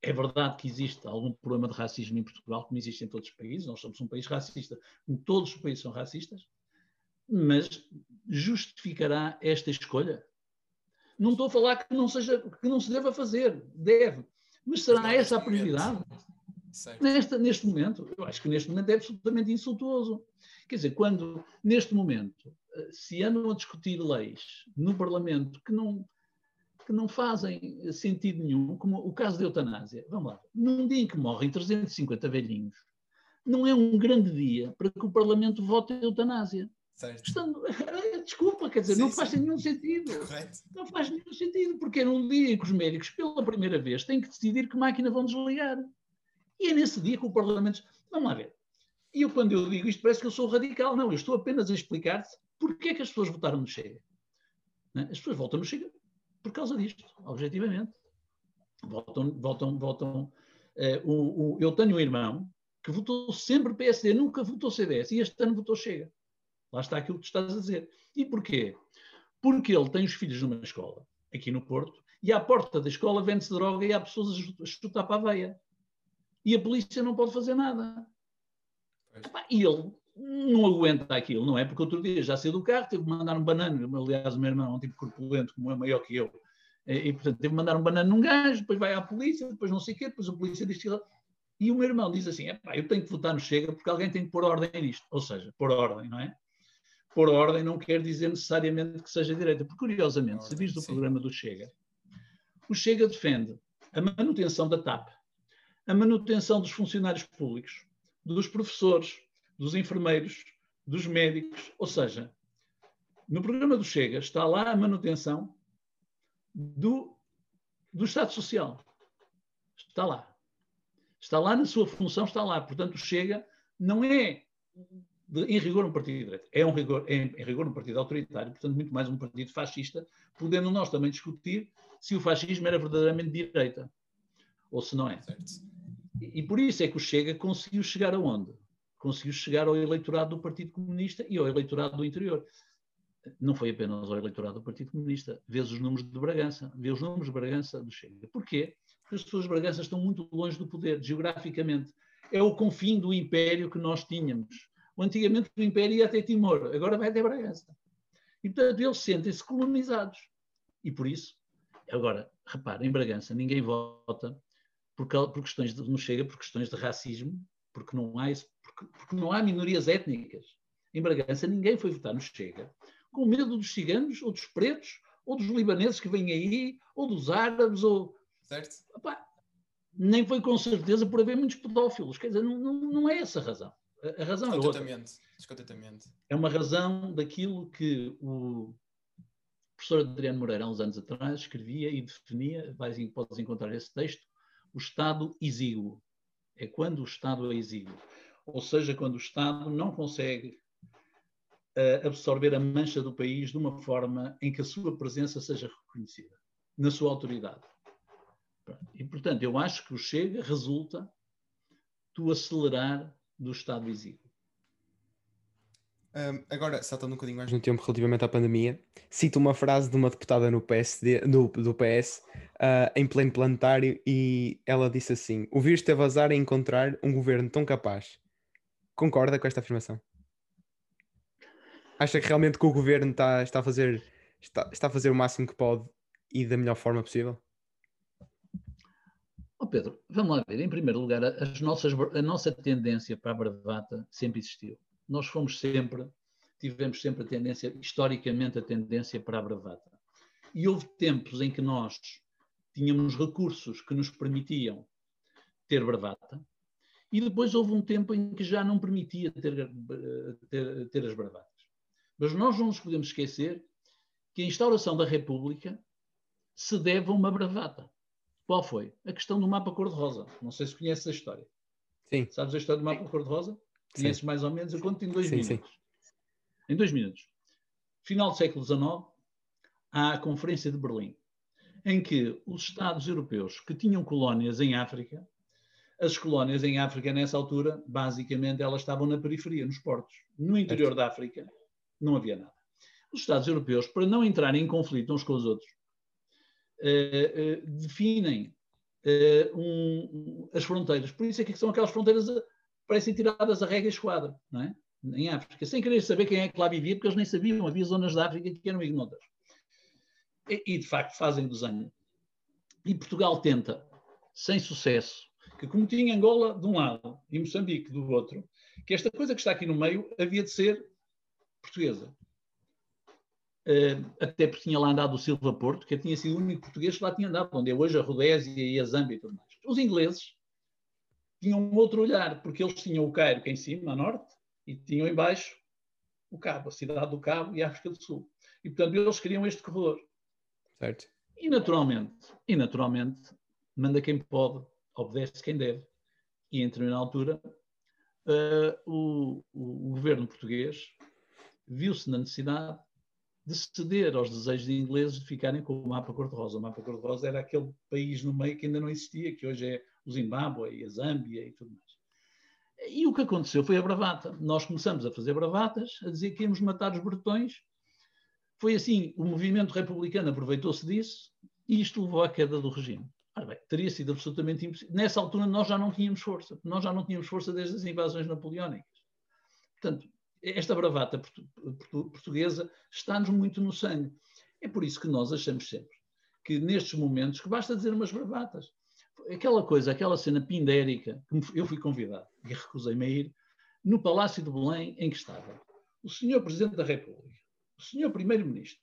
É verdade que existe algum problema de racismo em Portugal, como existe em todos os países. Nós somos um país racista, como todos os países são racistas. Mas justificará esta escolha? Não estou a falar que não, seja, que não se deva fazer, deve. Mas será essa a prioridade? Nesta, neste momento, eu acho que neste momento é absolutamente insultuoso. Quer dizer, quando neste momento eh, se andam a discutir leis no Parlamento que não, que não fazem sentido nenhum, como o caso da eutanásia, vamos lá, num dia em que morrem 350 velhinhos, não é um grande dia para que o Parlamento vote a eutanásia. Estando, <laughs> desculpa, quer dizer, sim, não faz sim. nenhum sentido. Correto. Não faz nenhum sentido, porque é num dia em que os médicos, pela primeira vez, têm que decidir que máquina vão desligar. E é nesse dia que o Parlamento. Vamos lá ver. E eu, quando eu digo isto, parece que eu sou radical. Não, eu estou apenas a explicar-te porque é que as pessoas votaram no Chega. É? As pessoas votam no Chega por causa disto, objetivamente. Votam. votam, votam uh, o, o, eu tenho um irmão que votou sempre PSD, nunca votou CDS, e este ano votou Chega. Lá está aquilo que tu estás a dizer. E porquê? Porque ele tem os filhos numa escola, aqui no Porto, e à porta da escola vende-se droga e há pessoas a chutar para a veia e a polícia não pode fazer nada. E ele não aguenta aquilo, não é? Porque outro dia já saiu do carro, teve que mandar um banano. Aliás, o meu irmão é um tipo corpulento, como é maior que eu. E, portanto, teve que mandar um banano num gajo, depois vai à polícia, depois não sei o quê, depois a polícia diz que. E o meu irmão diz assim: eu tenho que votar no Chega porque alguém tem que pôr ordem nisto. Ou seja, pôr ordem, não é? Pôr ordem não quer dizer necessariamente que seja direita. Porque, curiosamente, se vis do programa do Chega, o Chega defende a manutenção da TAP, a manutenção dos funcionários públicos, dos professores, dos enfermeiros, dos médicos. Ou seja, no programa do Chega está lá a manutenção do, do Estado Social. Está lá. Está lá na sua função, está lá. Portanto, o Chega não é, de, em rigor, um partido de direita. É, um rigor, é, em rigor, um partido autoritário, portanto, muito mais um partido fascista, podendo nós também discutir se o fascismo era verdadeiramente de direita ou se não é. Certo. E, por isso é que o Chega conseguiu chegar aonde? Conseguiu chegar ao eleitorado do Partido Comunista e ao eleitorado do interior. Não foi apenas ao eleitorado do Partido Comunista. Vê os números de Bragança, vê os números de Bragança do Chega. Porquê? Porque as pessoas de Bragança estão muito longe do poder, geograficamente. É o confim do império que nós tínhamos. Antigamente o império ia até Timor, agora vai até Bragança. E, portanto, eles sentem-se colonizados. E por isso, agora, repare, em Bragança ninguém vota por, por questões de, não chega por questões de racismo, porque não há, porque, porque não há minorias étnicas. em Bragança, ninguém foi votar no Chega com medo dos ciganos, ou dos pretos, ou dos libaneses que vêm aí, ou dos árabes, ou. Certo. Epá, nem foi com certeza por haver muitos pedófilos. Quer dizer, não, não, não é essa a razão. A, a razão é outra. É uma razão daquilo que o professor Adriano Moreira, há uns anos atrás, escrevia e definia, vais, podes encontrar esse texto, o Estado exíguo. É quando o Estado é exíguo. Ou seja, quando o Estado não consegue uh, absorver a mancha do país de uma forma em que a sua presença seja reconhecida, na sua autoridade. E, portanto, eu acho que o Chega resulta do acelerar do Estado exíguo. Um, agora, saltando um bocadinho mais no tempo relativamente à pandemia, cito uma frase de uma deputada no PSD, no, do PS uh, em pleno planetário e ela disse assim: O vírus teve azar em encontrar um governo tão capaz. Concorda com esta afirmação? Acha que realmente que o governo está, está, a fazer, está, está a fazer o máximo que pode e da melhor forma possível? Oh Pedro, vamos lá ver. Em primeiro lugar, as nossas, a nossa tendência para a bravata sempre existiu nós fomos sempre, tivemos sempre a tendência, historicamente, a tendência para a bravata. E houve tempos em que nós tínhamos recursos que nos permitiam ter bravata, e depois houve um tempo em que já não permitia ter, ter, ter as bravatas. Mas nós não nos podemos esquecer que a instauração da República se deve a uma bravata. Qual foi? A questão do mapa cor-de-rosa. Não sei se conheces a história. Sim. Sabes a história do mapa cor-de-rosa? Conheces mais ou menos, eu conto em dois sim, minutos. Sim. Em dois minutos. Final do século XIX, há a Conferência de Berlim, em que os Estados europeus que tinham colónias em África, as colónias em África, nessa altura, basicamente, elas estavam na periferia, nos portos. No interior da África, não havia nada. Os Estados europeus, para não entrarem em conflito uns com os outros, uh, uh, definem uh, um, as fronteiras. Por isso é que são aquelas fronteiras parecem tiradas a regra esquadra, não é? em África, sem querer saber quem é que lá vivia, porque eles nem sabiam, havia zonas da África que eram ignotas. E, e, de facto fazem desenho. E Portugal tenta, sem sucesso, que como tinha Angola de um lado e Moçambique do outro, que esta coisa que está aqui no meio havia de ser portuguesa. Uh, até porque tinha lá andado o Silva Porto, que tinha sido o único português que lá tinha andado, onde é hoje a Rodésia e a Zâmbia e tudo mais. Os ingleses tinham um outro olhar, porque eles tinham o Cairo que é em cima, a norte, e tinham embaixo o Cabo, a cidade do Cabo e a África do Sul. E, portanto, eles queriam este corredor. Certo. E, naturalmente, e naturalmente, manda quem pode, obedece quem deve. E, em determinada altura, uh, o, o, o governo português viu-se na necessidade de ceder aos desejos de ingleses de ficarem com o mapa cor-de-rosa. O mapa cor-de-rosa era aquele país no meio que ainda não existia, que hoje é o Zimbábue e a Zâmbia e tudo mais. E o que aconteceu foi a bravata. Nós começamos a fazer bravatas, a dizer que íamos matar os bretões. Foi assim, o movimento republicano aproveitou-se disso e isto levou à queda do regime. Ora bem, teria sido absolutamente impossível. Nessa altura nós já não tínhamos força. Nós já não tínhamos força desde as invasões napoleónicas. Portanto, esta bravata portuguesa está-nos muito no sangue. É por isso que nós achamos sempre que nestes momentos que basta dizer umas bravatas aquela coisa, aquela cena pindérica, que eu fui convidado e recusei-me a ir, no Palácio de Belém, em que estava o senhor Presidente da República, o senhor Primeiro-Ministro,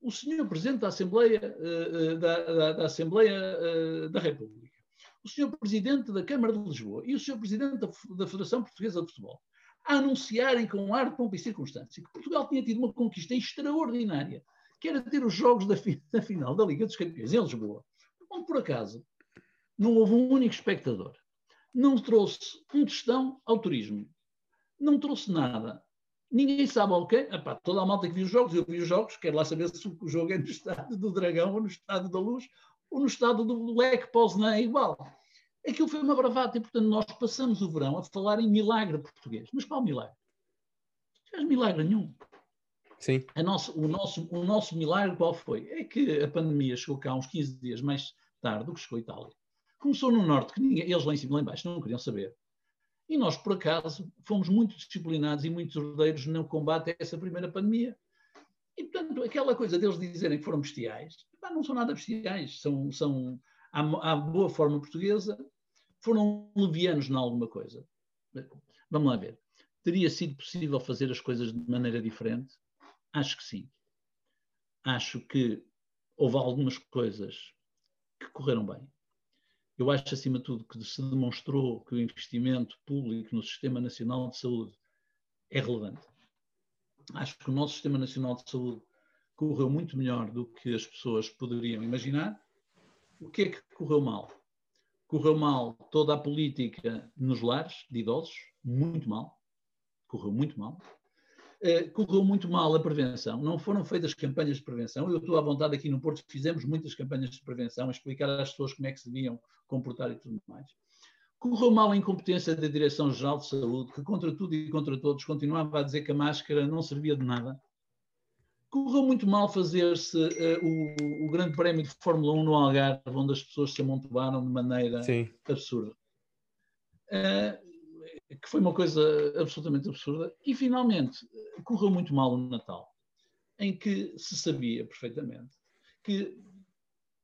o senhor Presidente da Assembleia, uh, da, da, da, Assembleia uh, da República, o senhor Presidente da Câmara de Lisboa e o senhor Presidente da, Federação Portuguesa de Futebol, a anunciarem com ar de pompa e circunstância que Portugal tinha tido uma conquista extraordinária, que era ter os jogos da, <laughs> da final da Liga dos Campeões em Lisboa, onde por acaso não houve um único espectador. Não trouxe um tostão ao turismo. Não trouxe nada. Ninguém sabe o quê. Epá, toda a malta que viu os jogos, eu vi os jogos, quero lá saber se o jogo é no <laughs> estado do Dragão, ou no estado da Luz, ou no estado do Leque Poznan, é igual. Aquilo foi uma bravata e, portanto, nós passamos o verão a falar em milagre português. Mas qual milagre? Não faz milagre nenhum. Sim. Nosso, o, nosso, o nosso milagre qual foi? É que a pandemia chegou cá uns 15 dias mais tarde do que chegou a Itália. Começou no Norte, que ninguém, eles lá em cima, lá em baixo, não queriam saber. E nós, por acaso, fomos muito disciplinados e muito ordeiros no combate a essa primeira pandemia. E, portanto, aquela coisa deles dizerem que foram bestiais, não são nada bestiais, são, são à, à boa forma portuguesa, foram levianos em alguma coisa. Vamos lá ver. Teria sido possível fazer as coisas de maneira diferente? Acho que sim. Acho que houve algumas coisas que correram bem. Eu acho, acima de tudo, que se demonstrou que o investimento público no Sistema Nacional de Saúde é relevante. Acho que o nosso Sistema Nacional de Saúde correu muito melhor do que as pessoas poderiam imaginar. O que é que correu mal? Correu mal toda a política nos lares de idosos, muito mal. Correu muito mal. Uh, correu muito mal a prevenção, não foram feitas campanhas de prevenção. Eu estou à vontade aqui no Porto, fizemos muitas campanhas de prevenção, a explicar às pessoas como é que se deviam comportar e tudo mais. Correu mal a incompetência da Direção-Geral de Saúde, que contra tudo e contra todos continuava a dizer que a máscara não servia de nada. Correu muito mal fazer-se uh, o, o, Grande Prémio de Fórmula 1 no Algarve, onde as pessoas se amontoaram de maneira Sim. absurda. Uh, que foi uma coisa absolutamente absurda. E, finalmente, correu muito mal o Natal, em que se sabia perfeitamente que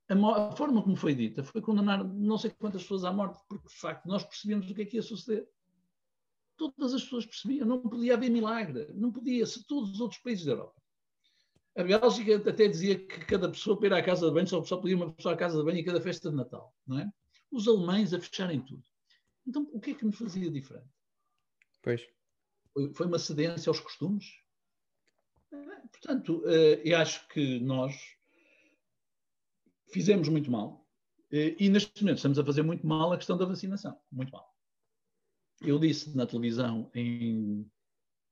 a, forma como foi dita foi condenar não sei quantas pessoas à morte, porque, de facto, nós percebíamos o que é que ia suceder. Todas as pessoas percebiam, não podia haver milagre, não podia, se todos os outros países da Europa. A Bélgica até dizia que cada pessoa para ir à casa de banho só, podia uma pessoa à casa de banho em cada festa de Natal, não é? Os alemães a fecharem tudo. Então, o que é que nos fazia diferente? Pois. Foi uma cedência aos costumes. Portanto, eh, eu acho que nós fizemos muito mal eh, e neste momento estamos a fazer muito mal a questão da vacinação. Muito mal. Eu disse na televisão em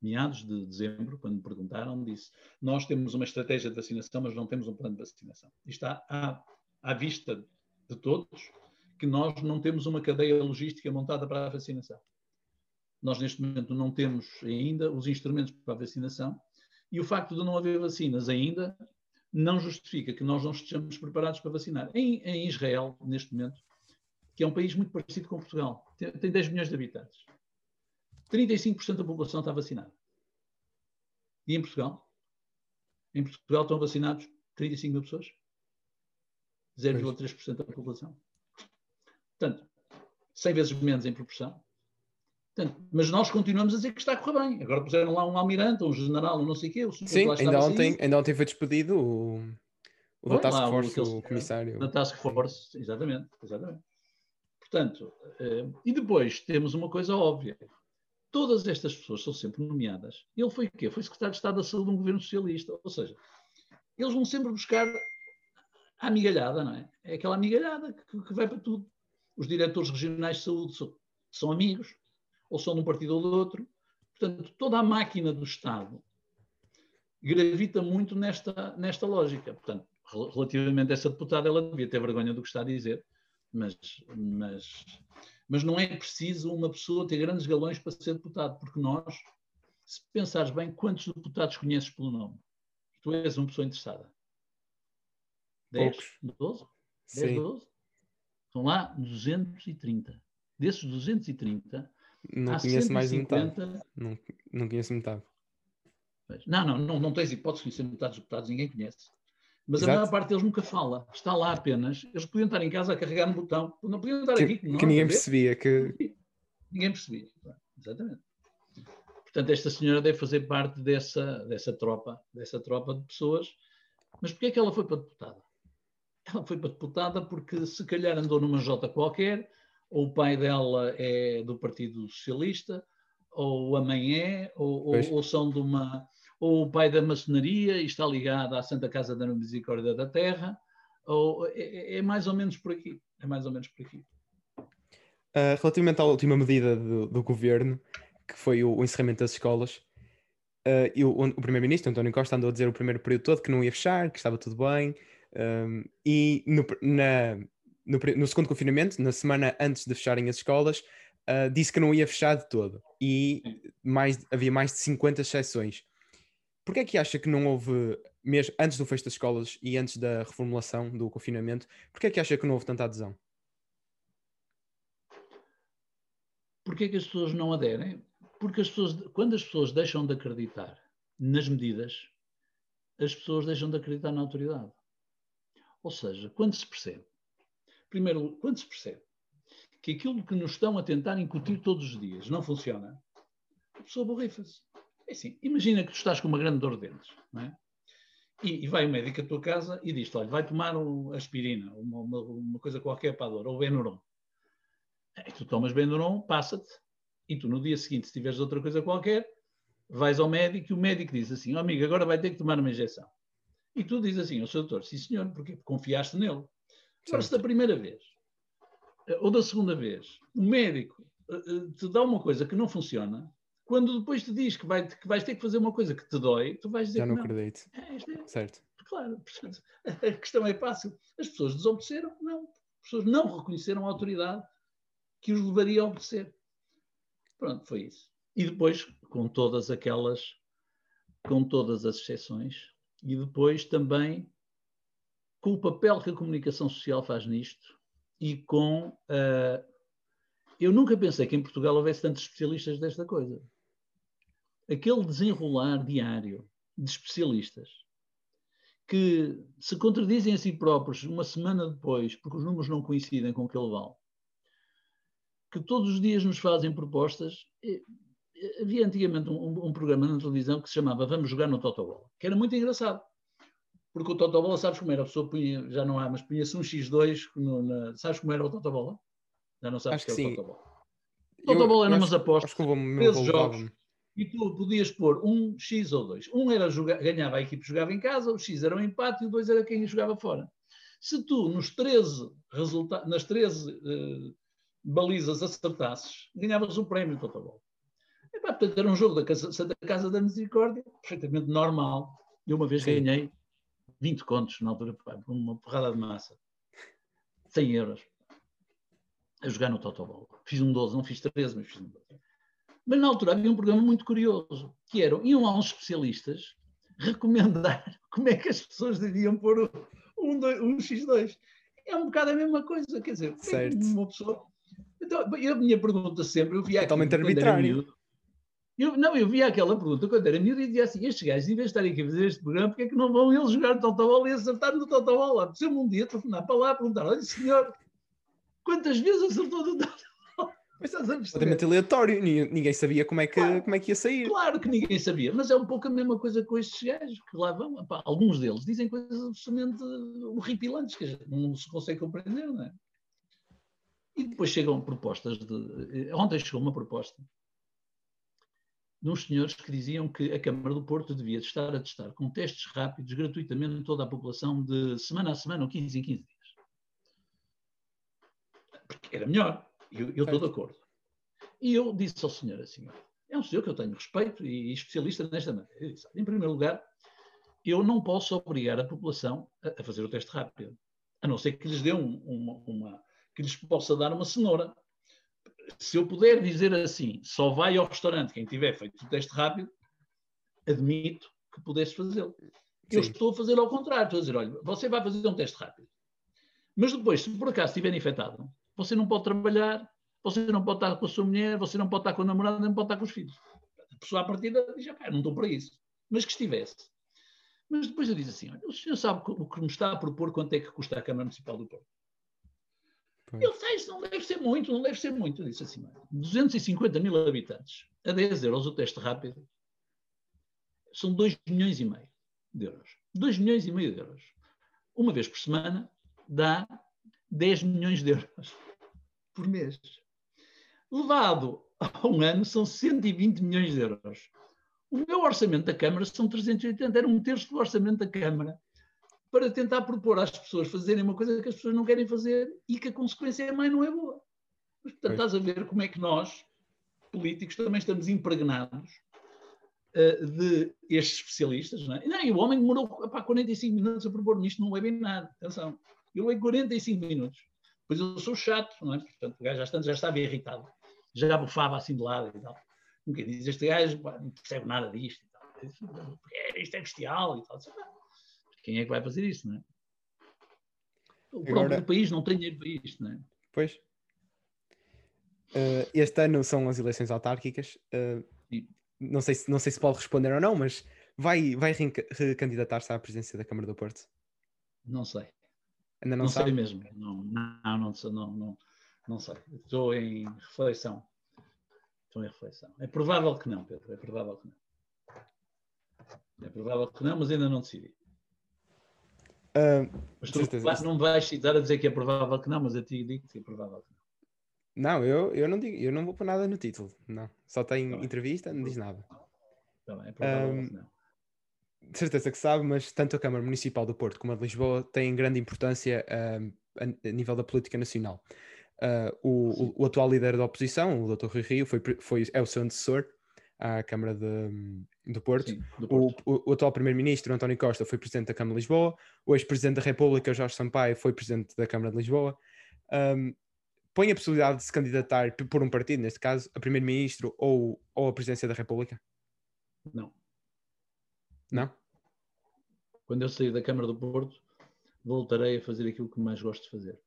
meados de dezembro, quando me perguntaram, disse: Nós temos uma estratégia de vacinação, mas não temos um plano de vacinação. E está à, à vista de todos que nós não temos uma cadeia logística montada para a vacinação. Nós, neste momento, não temos ainda os instrumentos para a vacinação e o facto de não haver vacinas ainda não justifica que nós não estejamos preparados para vacinar. Em, em Israel, neste momento, que é um país muito parecido com Portugal, tem, tem 10 milhões de habitantes, 35% da população está vacinada. E em Portugal? Em Portugal estão vacinados 35 mil pessoas? 0,3% da população. Portanto, 100 vezes menos em proporção. Portanto, mas nós continuamos a dizer que está a correr bem. Agora puseram lá um almirante, um general, um não sei o quê. O Sim, ainda ontem, ainda ontem foi despedido o, o da Task Force, o, o comissário. Da Task Force, exatamente. exatamente. Portanto, uh, e depois temos uma coisa óbvia. Todas estas pessoas são sempre nomeadas. Ele foi o quê? Foi secretário de Estado da Saúde de um governo socialista. Ou seja, eles vão sempre buscar a amigalhada, não é? É aquela amigalhada que, que vai para tudo. Os diretores regionais de saúde são, são amigos, ou são de um partido ou do outro. Portanto, toda a máquina do Estado gravita muito nesta, nesta lógica. Portanto, relativamente a essa deputada, ela devia ter vergonha do que está a dizer, mas, mas, mas não é preciso uma pessoa ter grandes galões para ser deputado, porque nós, se pensares bem, quantos deputados conheces pelo nome? Tu és uma pessoa interessada. 10? 12? 10, 12? Estão lá 230. Desses 230, não conheço 150... mais de metade. Não, não conheço metade. Não, não, não, não tens hipótese de conhecer metade dos deputados, ninguém conhece. Mas Exato. a maior parte deles nunca fala. Está lá apenas. Eles podiam estar em casa a carregar no botão. Não podiam estar que, aqui. Que, que ninguém percebia. Que... Ninguém percebia. Exatamente. Portanto, esta senhora deve fazer parte dessa, dessa tropa, dessa tropa de pessoas. Mas porquê é que ela foi para deputada? Ela foi para deputada porque se calhar andou numa Jota qualquer, ou o pai dela é do Partido Socialista, ou a mãe é, ou, ou, ou, são de uma. Ou o pai da maçonaria e está ligado à Santa Casa da Misericórdia da Terra, ou é, é, é mais ou menos por aqui. É mais ou menos por aqui. Uh, relativamente à última medida do, do governo, que foi o, o encerramento das escolas, uh, e o, o primeiro-ministro, António Costa, andou a dizer o primeiro período todo que não ia fechar, que estava tudo bem, um, e no, na, no, no, segundo confinamento, na semana antes de fecharem as escolas, uh, disse que não ia fechar de todo e mais, havia mais de 50 exceções. Porquê é que acha que não houve, mesmo antes do fecho das escolas e antes da reformulação do confinamento, porquê é que acha que não houve tanta adesão? Porquê é que as pessoas não aderem? Porque as pessoas, quando as pessoas deixam de acreditar nas medidas, as pessoas deixam de acreditar na autoridade. Ou seja, quando se percebe primeiro, quando se percebe que aquilo que nos estão a tentar incutir todos os dias não funciona, a pessoa borrifa-se. É assim, imagina que tu estás com uma grande dor de dentes, não é? E, e, vai o médico à tua casa e diz-te, olha, vai tomar um aspirina, uma, uma, uma, coisa qualquer para a dor, ou Benuron. E tu tomas Benuron, passa-te, e tu no dia seguinte, se tiveres outra coisa qualquer, vais ao médico e o médico diz assim, oh, amigo, agora vai ter que tomar uma injeção. E tu dizes assim, ao seu doutor, sim senhor, porque confiaste nele. Agora, se da primeira vez, eh, ou da segunda vez, o médico eh, eh, te dá uma coisa que não funciona, quando depois te diz que, vai, que vais ter que fazer uma coisa que te dói, tu vais dizer Já não, não. acredito. É, é, certo. Claro, portanto, <laughs> a questão é fácil. As pessoas desobedeceram? Não. As pessoas não reconheceram a autoridade que os levaria a obedecer. Pronto, foi isso. E depois, com todas aquelas, com todas as exceções, e depois também com o papel que a comunicação social faz nisto e com. Uh, eu nunca pensei que em Portugal houvesse tantos especialistas desta coisa. Aquele desenrolar diário de especialistas que se contradizem a si próprios uma semana depois, porque os números não coincidem com o que ele vale, que todos os dias nos fazem propostas. Havia antigamente um, um programa na televisão que se chamava Vamos Jogar no Totobola, que era muito engraçado. Porque o Totobola, sabes como era? A pessoa punha, já não há, mas punha-se um X2. No, na, sabes como era o Totobola? Já não sabes o que é o Totobola. O Totobola eram umas apostas, 13 jogos, e tu podias pôr um X ou dois. Um era jogar, ganhava a equipe que jogava em casa, o X era um empate e o dois era quem jogava fora. Se tu nos 13 resulta nas 13 uh, balizas acertasses, ganhavas o prémio Totobola. E, pá, portanto, era um jogo da casa, da casa da Misericórdia, perfeitamente normal. Eu uma vez Sim. ganhei 20 contos na altura, uma porrada de massa. 100 euros. A jogar no Totobol. Fiz um 12, não fiz 13, mas fiz um 12. Mas na altura havia um programa muito curioso, que era, iam lá uns especialistas recomendar <laughs> como é que as pessoas deviam pôr um, um X2. É um bocado a mesma coisa, quer dizer, certo. uma pessoa então, eu, a minha pergunta sempre, eu via Totalmente arbitrário. Eu, não, eu via aquela pergunta quando era miúdo e dizia assim: estes gajos, em vez de estarem aqui a fazer este programa, porque é que não vão eles jogar Totobola e acertar no Totobola? Eu um dia telefonar para lá perguntar: olha, senhor, quantas vezes acertou no Totobola? <laughs> Completamente aleatório, ninguém sabia como é, que, claro, como é que ia sair. Claro que ninguém sabia, mas é um pouco a mesma coisa com estes gajos que lá vão. Epá, alguns deles dizem coisas absolutamente horripilantes que não se consegue compreender, não é? E depois chegam propostas de. Eh, ontem chegou uma proposta uns senhores que diziam que a Câmara do Porto devia estar a testar com testes rápidos gratuitamente toda a população de semana a semana ou 15 em 15 dias. Porque era melhor. Eu, eu estou de acordo. E eu disse ao senhor assim, é um senhor que eu tenho respeito e especialista nesta matéria. Disse, em primeiro lugar, eu não posso obrigar a população a, a fazer o teste rápido, a não ser que lhes dê um, uma, uma, que lhes possa dar uma cenoura. Se eu puder dizer assim, só vai ao restaurante quem tiver feito o teste rápido, admito que pudesse fazê-lo. Eu estou a fazer ao contrário, estou a dizer, olha, você vai fazer um teste rápido. Mas depois, se por acaso estiver infectado, você não pode trabalhar, você não pode estar com a sua mulher, você não pode estar com o namorado, nem pode estar com os filhos. A pessoa à partida diz, ah, não estou para isso. Mas que estivesse. Mas depois eu disse assim, olha, o senhor sabe o que me está a propor quanto é que custa a Câmara Municipal do Porto? Ele fez, não deve ser muito, não deve ser muito. Eu disse assim, 250 mil habitantes, a 10 euros o teste rápido, são 2 milhões e meio de euros. 2 milhões e meio de euros. Uma vez por semana dá 10 milhões de euros por mês. Levado a um ano são 120 milhões de euros. O meu orçamento da Câmara são 380, era um terço do orçamento da Câmara para tentar propor às pessoas fazerem uma coisa que as pessoas não querem fazer e que a consequência é mais não é boa. Mas, portanto, estás a ver como é que nós, políticos, também estamos impregnados uh, de estes especialistas. Não é? Não, e o homem demorou pá, 45 minutos a propor-me isto num webinar. Atenção, eu leio 45 minutos. Pois eu sou chato, não é? Portanto, o gajo já, já estava irritado. Já bufava assim de lado e tal. Nunca diz, este gajo pá, não percebe nada disto e tal. Isto é bestial e tal. Quem é que vai fazer isso, não é? O Agora... próprio país não tem dinheiro para isto, não é? Pois. Uh, este ano são as eleições autárquicas. Uh, não, sei se, não sei se pode responder ou não, mas vai, vai recandidatar-se à presidência da Câmara do Porto? Não sei. Ainda não, não sabe? sei mesmo. Não, não, não, não, não, não sei. Estou em reflexão. Estão em reflexão. É provável que não, Pedro. É provável que não. É provável que não, mas ainda não decidi. Uh, mas tu certeza. não vais citar a dizer que é provável que não, mas eu te digo que é provável que não. Não, eu, eu não digo, eu não vou pôr nada no título. Não. Só tem tá entrevista, não diz nada. Tá bem, é provável um, que não. De certeza que sabe, mas tanto a Câmara Municipal do Porto como a de Lisboa têm grande importância um, a, a, nível da política nacional. Uh, o, o, o, atual líder da oposição, o Dr. Rui Rio, foi, foi, é o seu antecessor à Câmara de, do Porto. Sim, do Porto. O, o, atual primeiro-ministro, António Costa, foi presidente da Câmara de Lisboa. O ex-presidente da República, Jorge Sampaio, foi presidente da Câmara de Lisboa. Um, põe a possibilidade de se candidatar por um partido, neste caso, a primeiro-ministro ou, ou a presidência da República? Não. Não? Quando eu sair da Câmara do Porto, voltarei a fazer aquilo que mais gosto de fazer.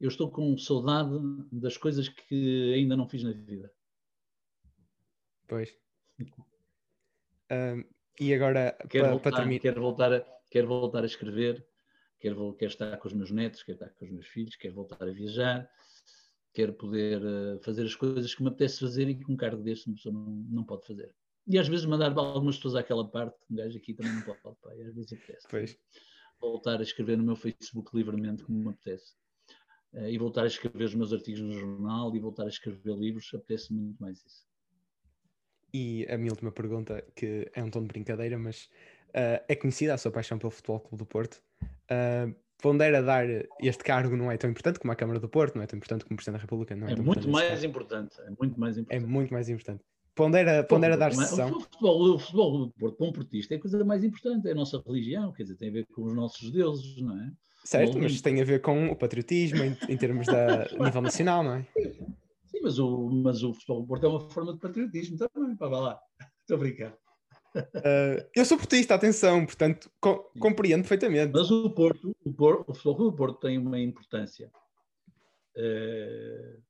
Eu estou com saudade das coisas que ainda não fiz na vida. Pois. Um, e agora, quero, para, voltar, para terminar... quero, voltar a, quero voltar a escrever, quero, quero estar com os meus netos, quero estar com os meus filhos, quero voltar a viajar, quero poder uh, fazer as coisas que me apetece fazer e que um cargo deste uma pessoa não, não pode fazer. E às vezes mandar algumas pessoas àquela parte, um gajo aqui também não pode, pá, às vezes apetece. Pois. Voltar a escrever no meu Facebook livremente como me apetece. Uh, e voltar a escrever os meus artigos no jornal e voltar a escrever livros, apetece muito mais isso. E a minha última pergunta, que é um tom de brincadeira, mas uh, é conhecida a sua paixão pelo Futebol Clube do Porto. Uh, pondera dar este cargo não é tão importante como a Câmara do Porto, não é tão importante como o Presidente da República. Não é, é muito mais importante. É muito mais importante. É muito mais importante. Pondera, pondera dar sessão. O futebol, o futebol do Porto, para um portista, é a coisa mais importante, é a nossa religião, quer dizer, tem a ver com os nossos deuses, não é? Certo, mas tem a ver com o patriotismo em, em termos da <laughs> nível nacional, não é? Sim, mas o, mas o futebol do Porto é uma forma de patriotismo também, para lá. <laughs> Estou a brincar. Uh, eu sou portista, atenção, portanto co compreendo perfeitamente. Mas o Porto, o, Porto, o futebol do Porto tem uma importância, uh,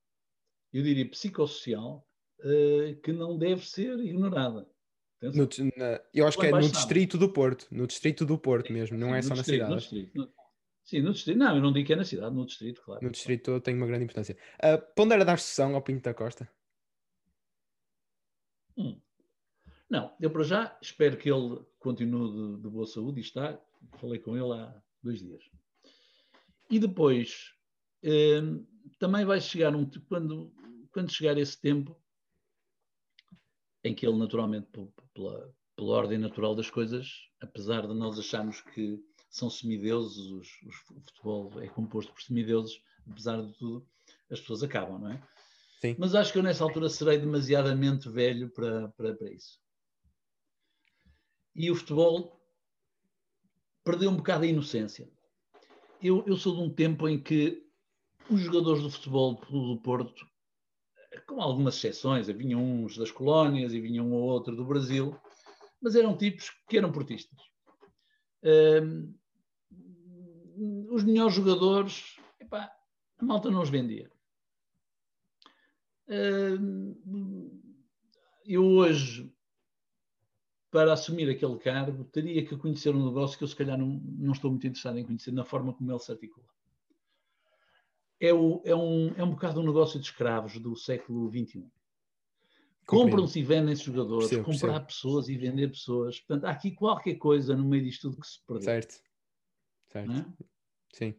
eu diria psicossocial, uh, que não deve ser ignorada. No, na, eu acho que é no distrito do Porto, no distrito do Porto mesmo, não é só na cidade. Sim, no distrito. Não, eu não digo que é na cidade, no distrito, claro. No distrito tem uma grande importância. Uh, pondera dar sucessão ao Pinto da Costa? Hum. Não, eu para já espero que ele continue de, de boa saúde e está. Falei com ele há dois dias. E depois eh, também vai chegar um quando, quando chegar esse tempo em que ele naturalmente pela, pela ordem natural das coisas, apesar de nós acharmos que são semideuses, os, os, o futebol é composto por semideuses, apesar de tudo, as pessoas acabam, não é? Sim. Mas acho que eu nessa altura serei demasiadamente velho para, para, para isso e o futebol perdeu um bocado a inocência. Eu, eu sou de um tempo em que os jogadores do futebol do Porto, com algumas exceções, vinham uns das colónias e vinham um ou outro do Brasil, mas eram tipos que eram portistas. Um, os melhores jogadores, epá, a malta não os vendia. Eu hoje para assumir aquele cargo, teria que conhecer um negócio que eu, se calhar, não, não estou muito interessado em conhecer, na forma como ele se articula. É, o, é, um, é um bocado um negócio de escravos do século XXI. Compram-se e vendem-se jogadores, percebo, comprar percebo. pessoas e vender pessoas. Portanto, há aqui qualquer coisa no meio disto tudo que se perdeu. Certo. Certo. É? Sim.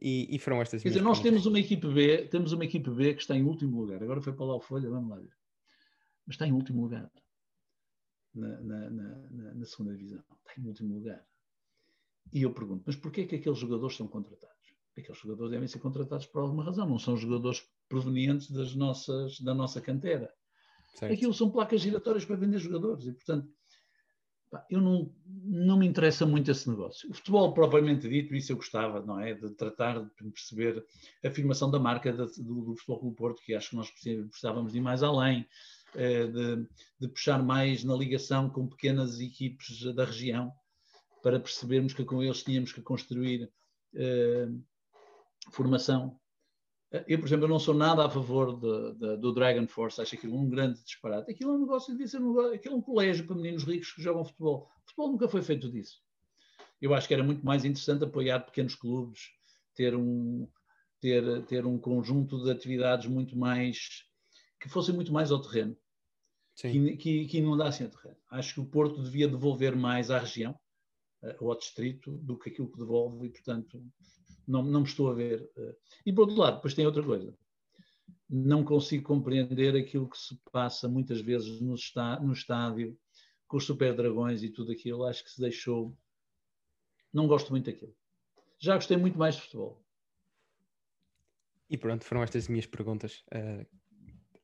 E, e, foram estas Quer dizer, nós temos uma equipe B, temos uma equipe B que está em último lugar. Agora foi para lá o Folha, vamos lá ver. Mas está em último lugar na, na, na, na segunda divisão. Está em último lugar. E eu pergunto, mas porquê é que aqueles jogadores são contratados? Aqueles jogadores devem ser contratados por alguma razão, não são jogadores provenientes das nossas, da nossa cantera. Certo. Aquilo são placas giratórias para vender jogadores e, portanto, eu não, não me interessa muito esse negócio. O futebol, propriamente dito, isso eu gostava, não é? De tratar de perceber a afirmação da marca do, do Futebol do Porto, que acho que nós precisávamos de ir mais além. Eh, de, de, puxar mais na ligação com pequenas equipes da região, para percebermos que com eles tínhamos que construir eh, formação. Eh, eu, por exemplo, não sou nada a favor de, de, do Dragon Force, acho aquilo um grande disparate. Aquilo é um negócio, devia ser um, aquilo é um colégio para meninos ricos que jogam futebol. O futebol nunca foi feito disso. Eu acho que era muito mais interessante apoiar pequenos clubes, ter um, ter, ter um conjunto de atividades muito mais que fossem muito mais ao terreno, que, que, que, inundassem o terreno. Acho que o Porto devia devolver mais à região, ou ao distrito, do que aquilo que devolve, e portanto não, não me estou a ver. E por outro lado, depois tem outra coisa. Não consigo compreender aquilo que se passa muitas vezes no, está, no estádio, com os super dragões e tudo aquilo. Acho que se deixou. Não gosto muito daquilo. Já gostei muito mais de futebol. E pronto, foram estas minhas perguntas. Uh,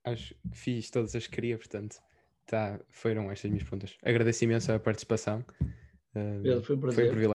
acho que fiz todas as que queria, portanto, tá, foram estas minhas perguntas. Agradeço imenso a participação. Uh, Pedro, foi um prazer. Foi um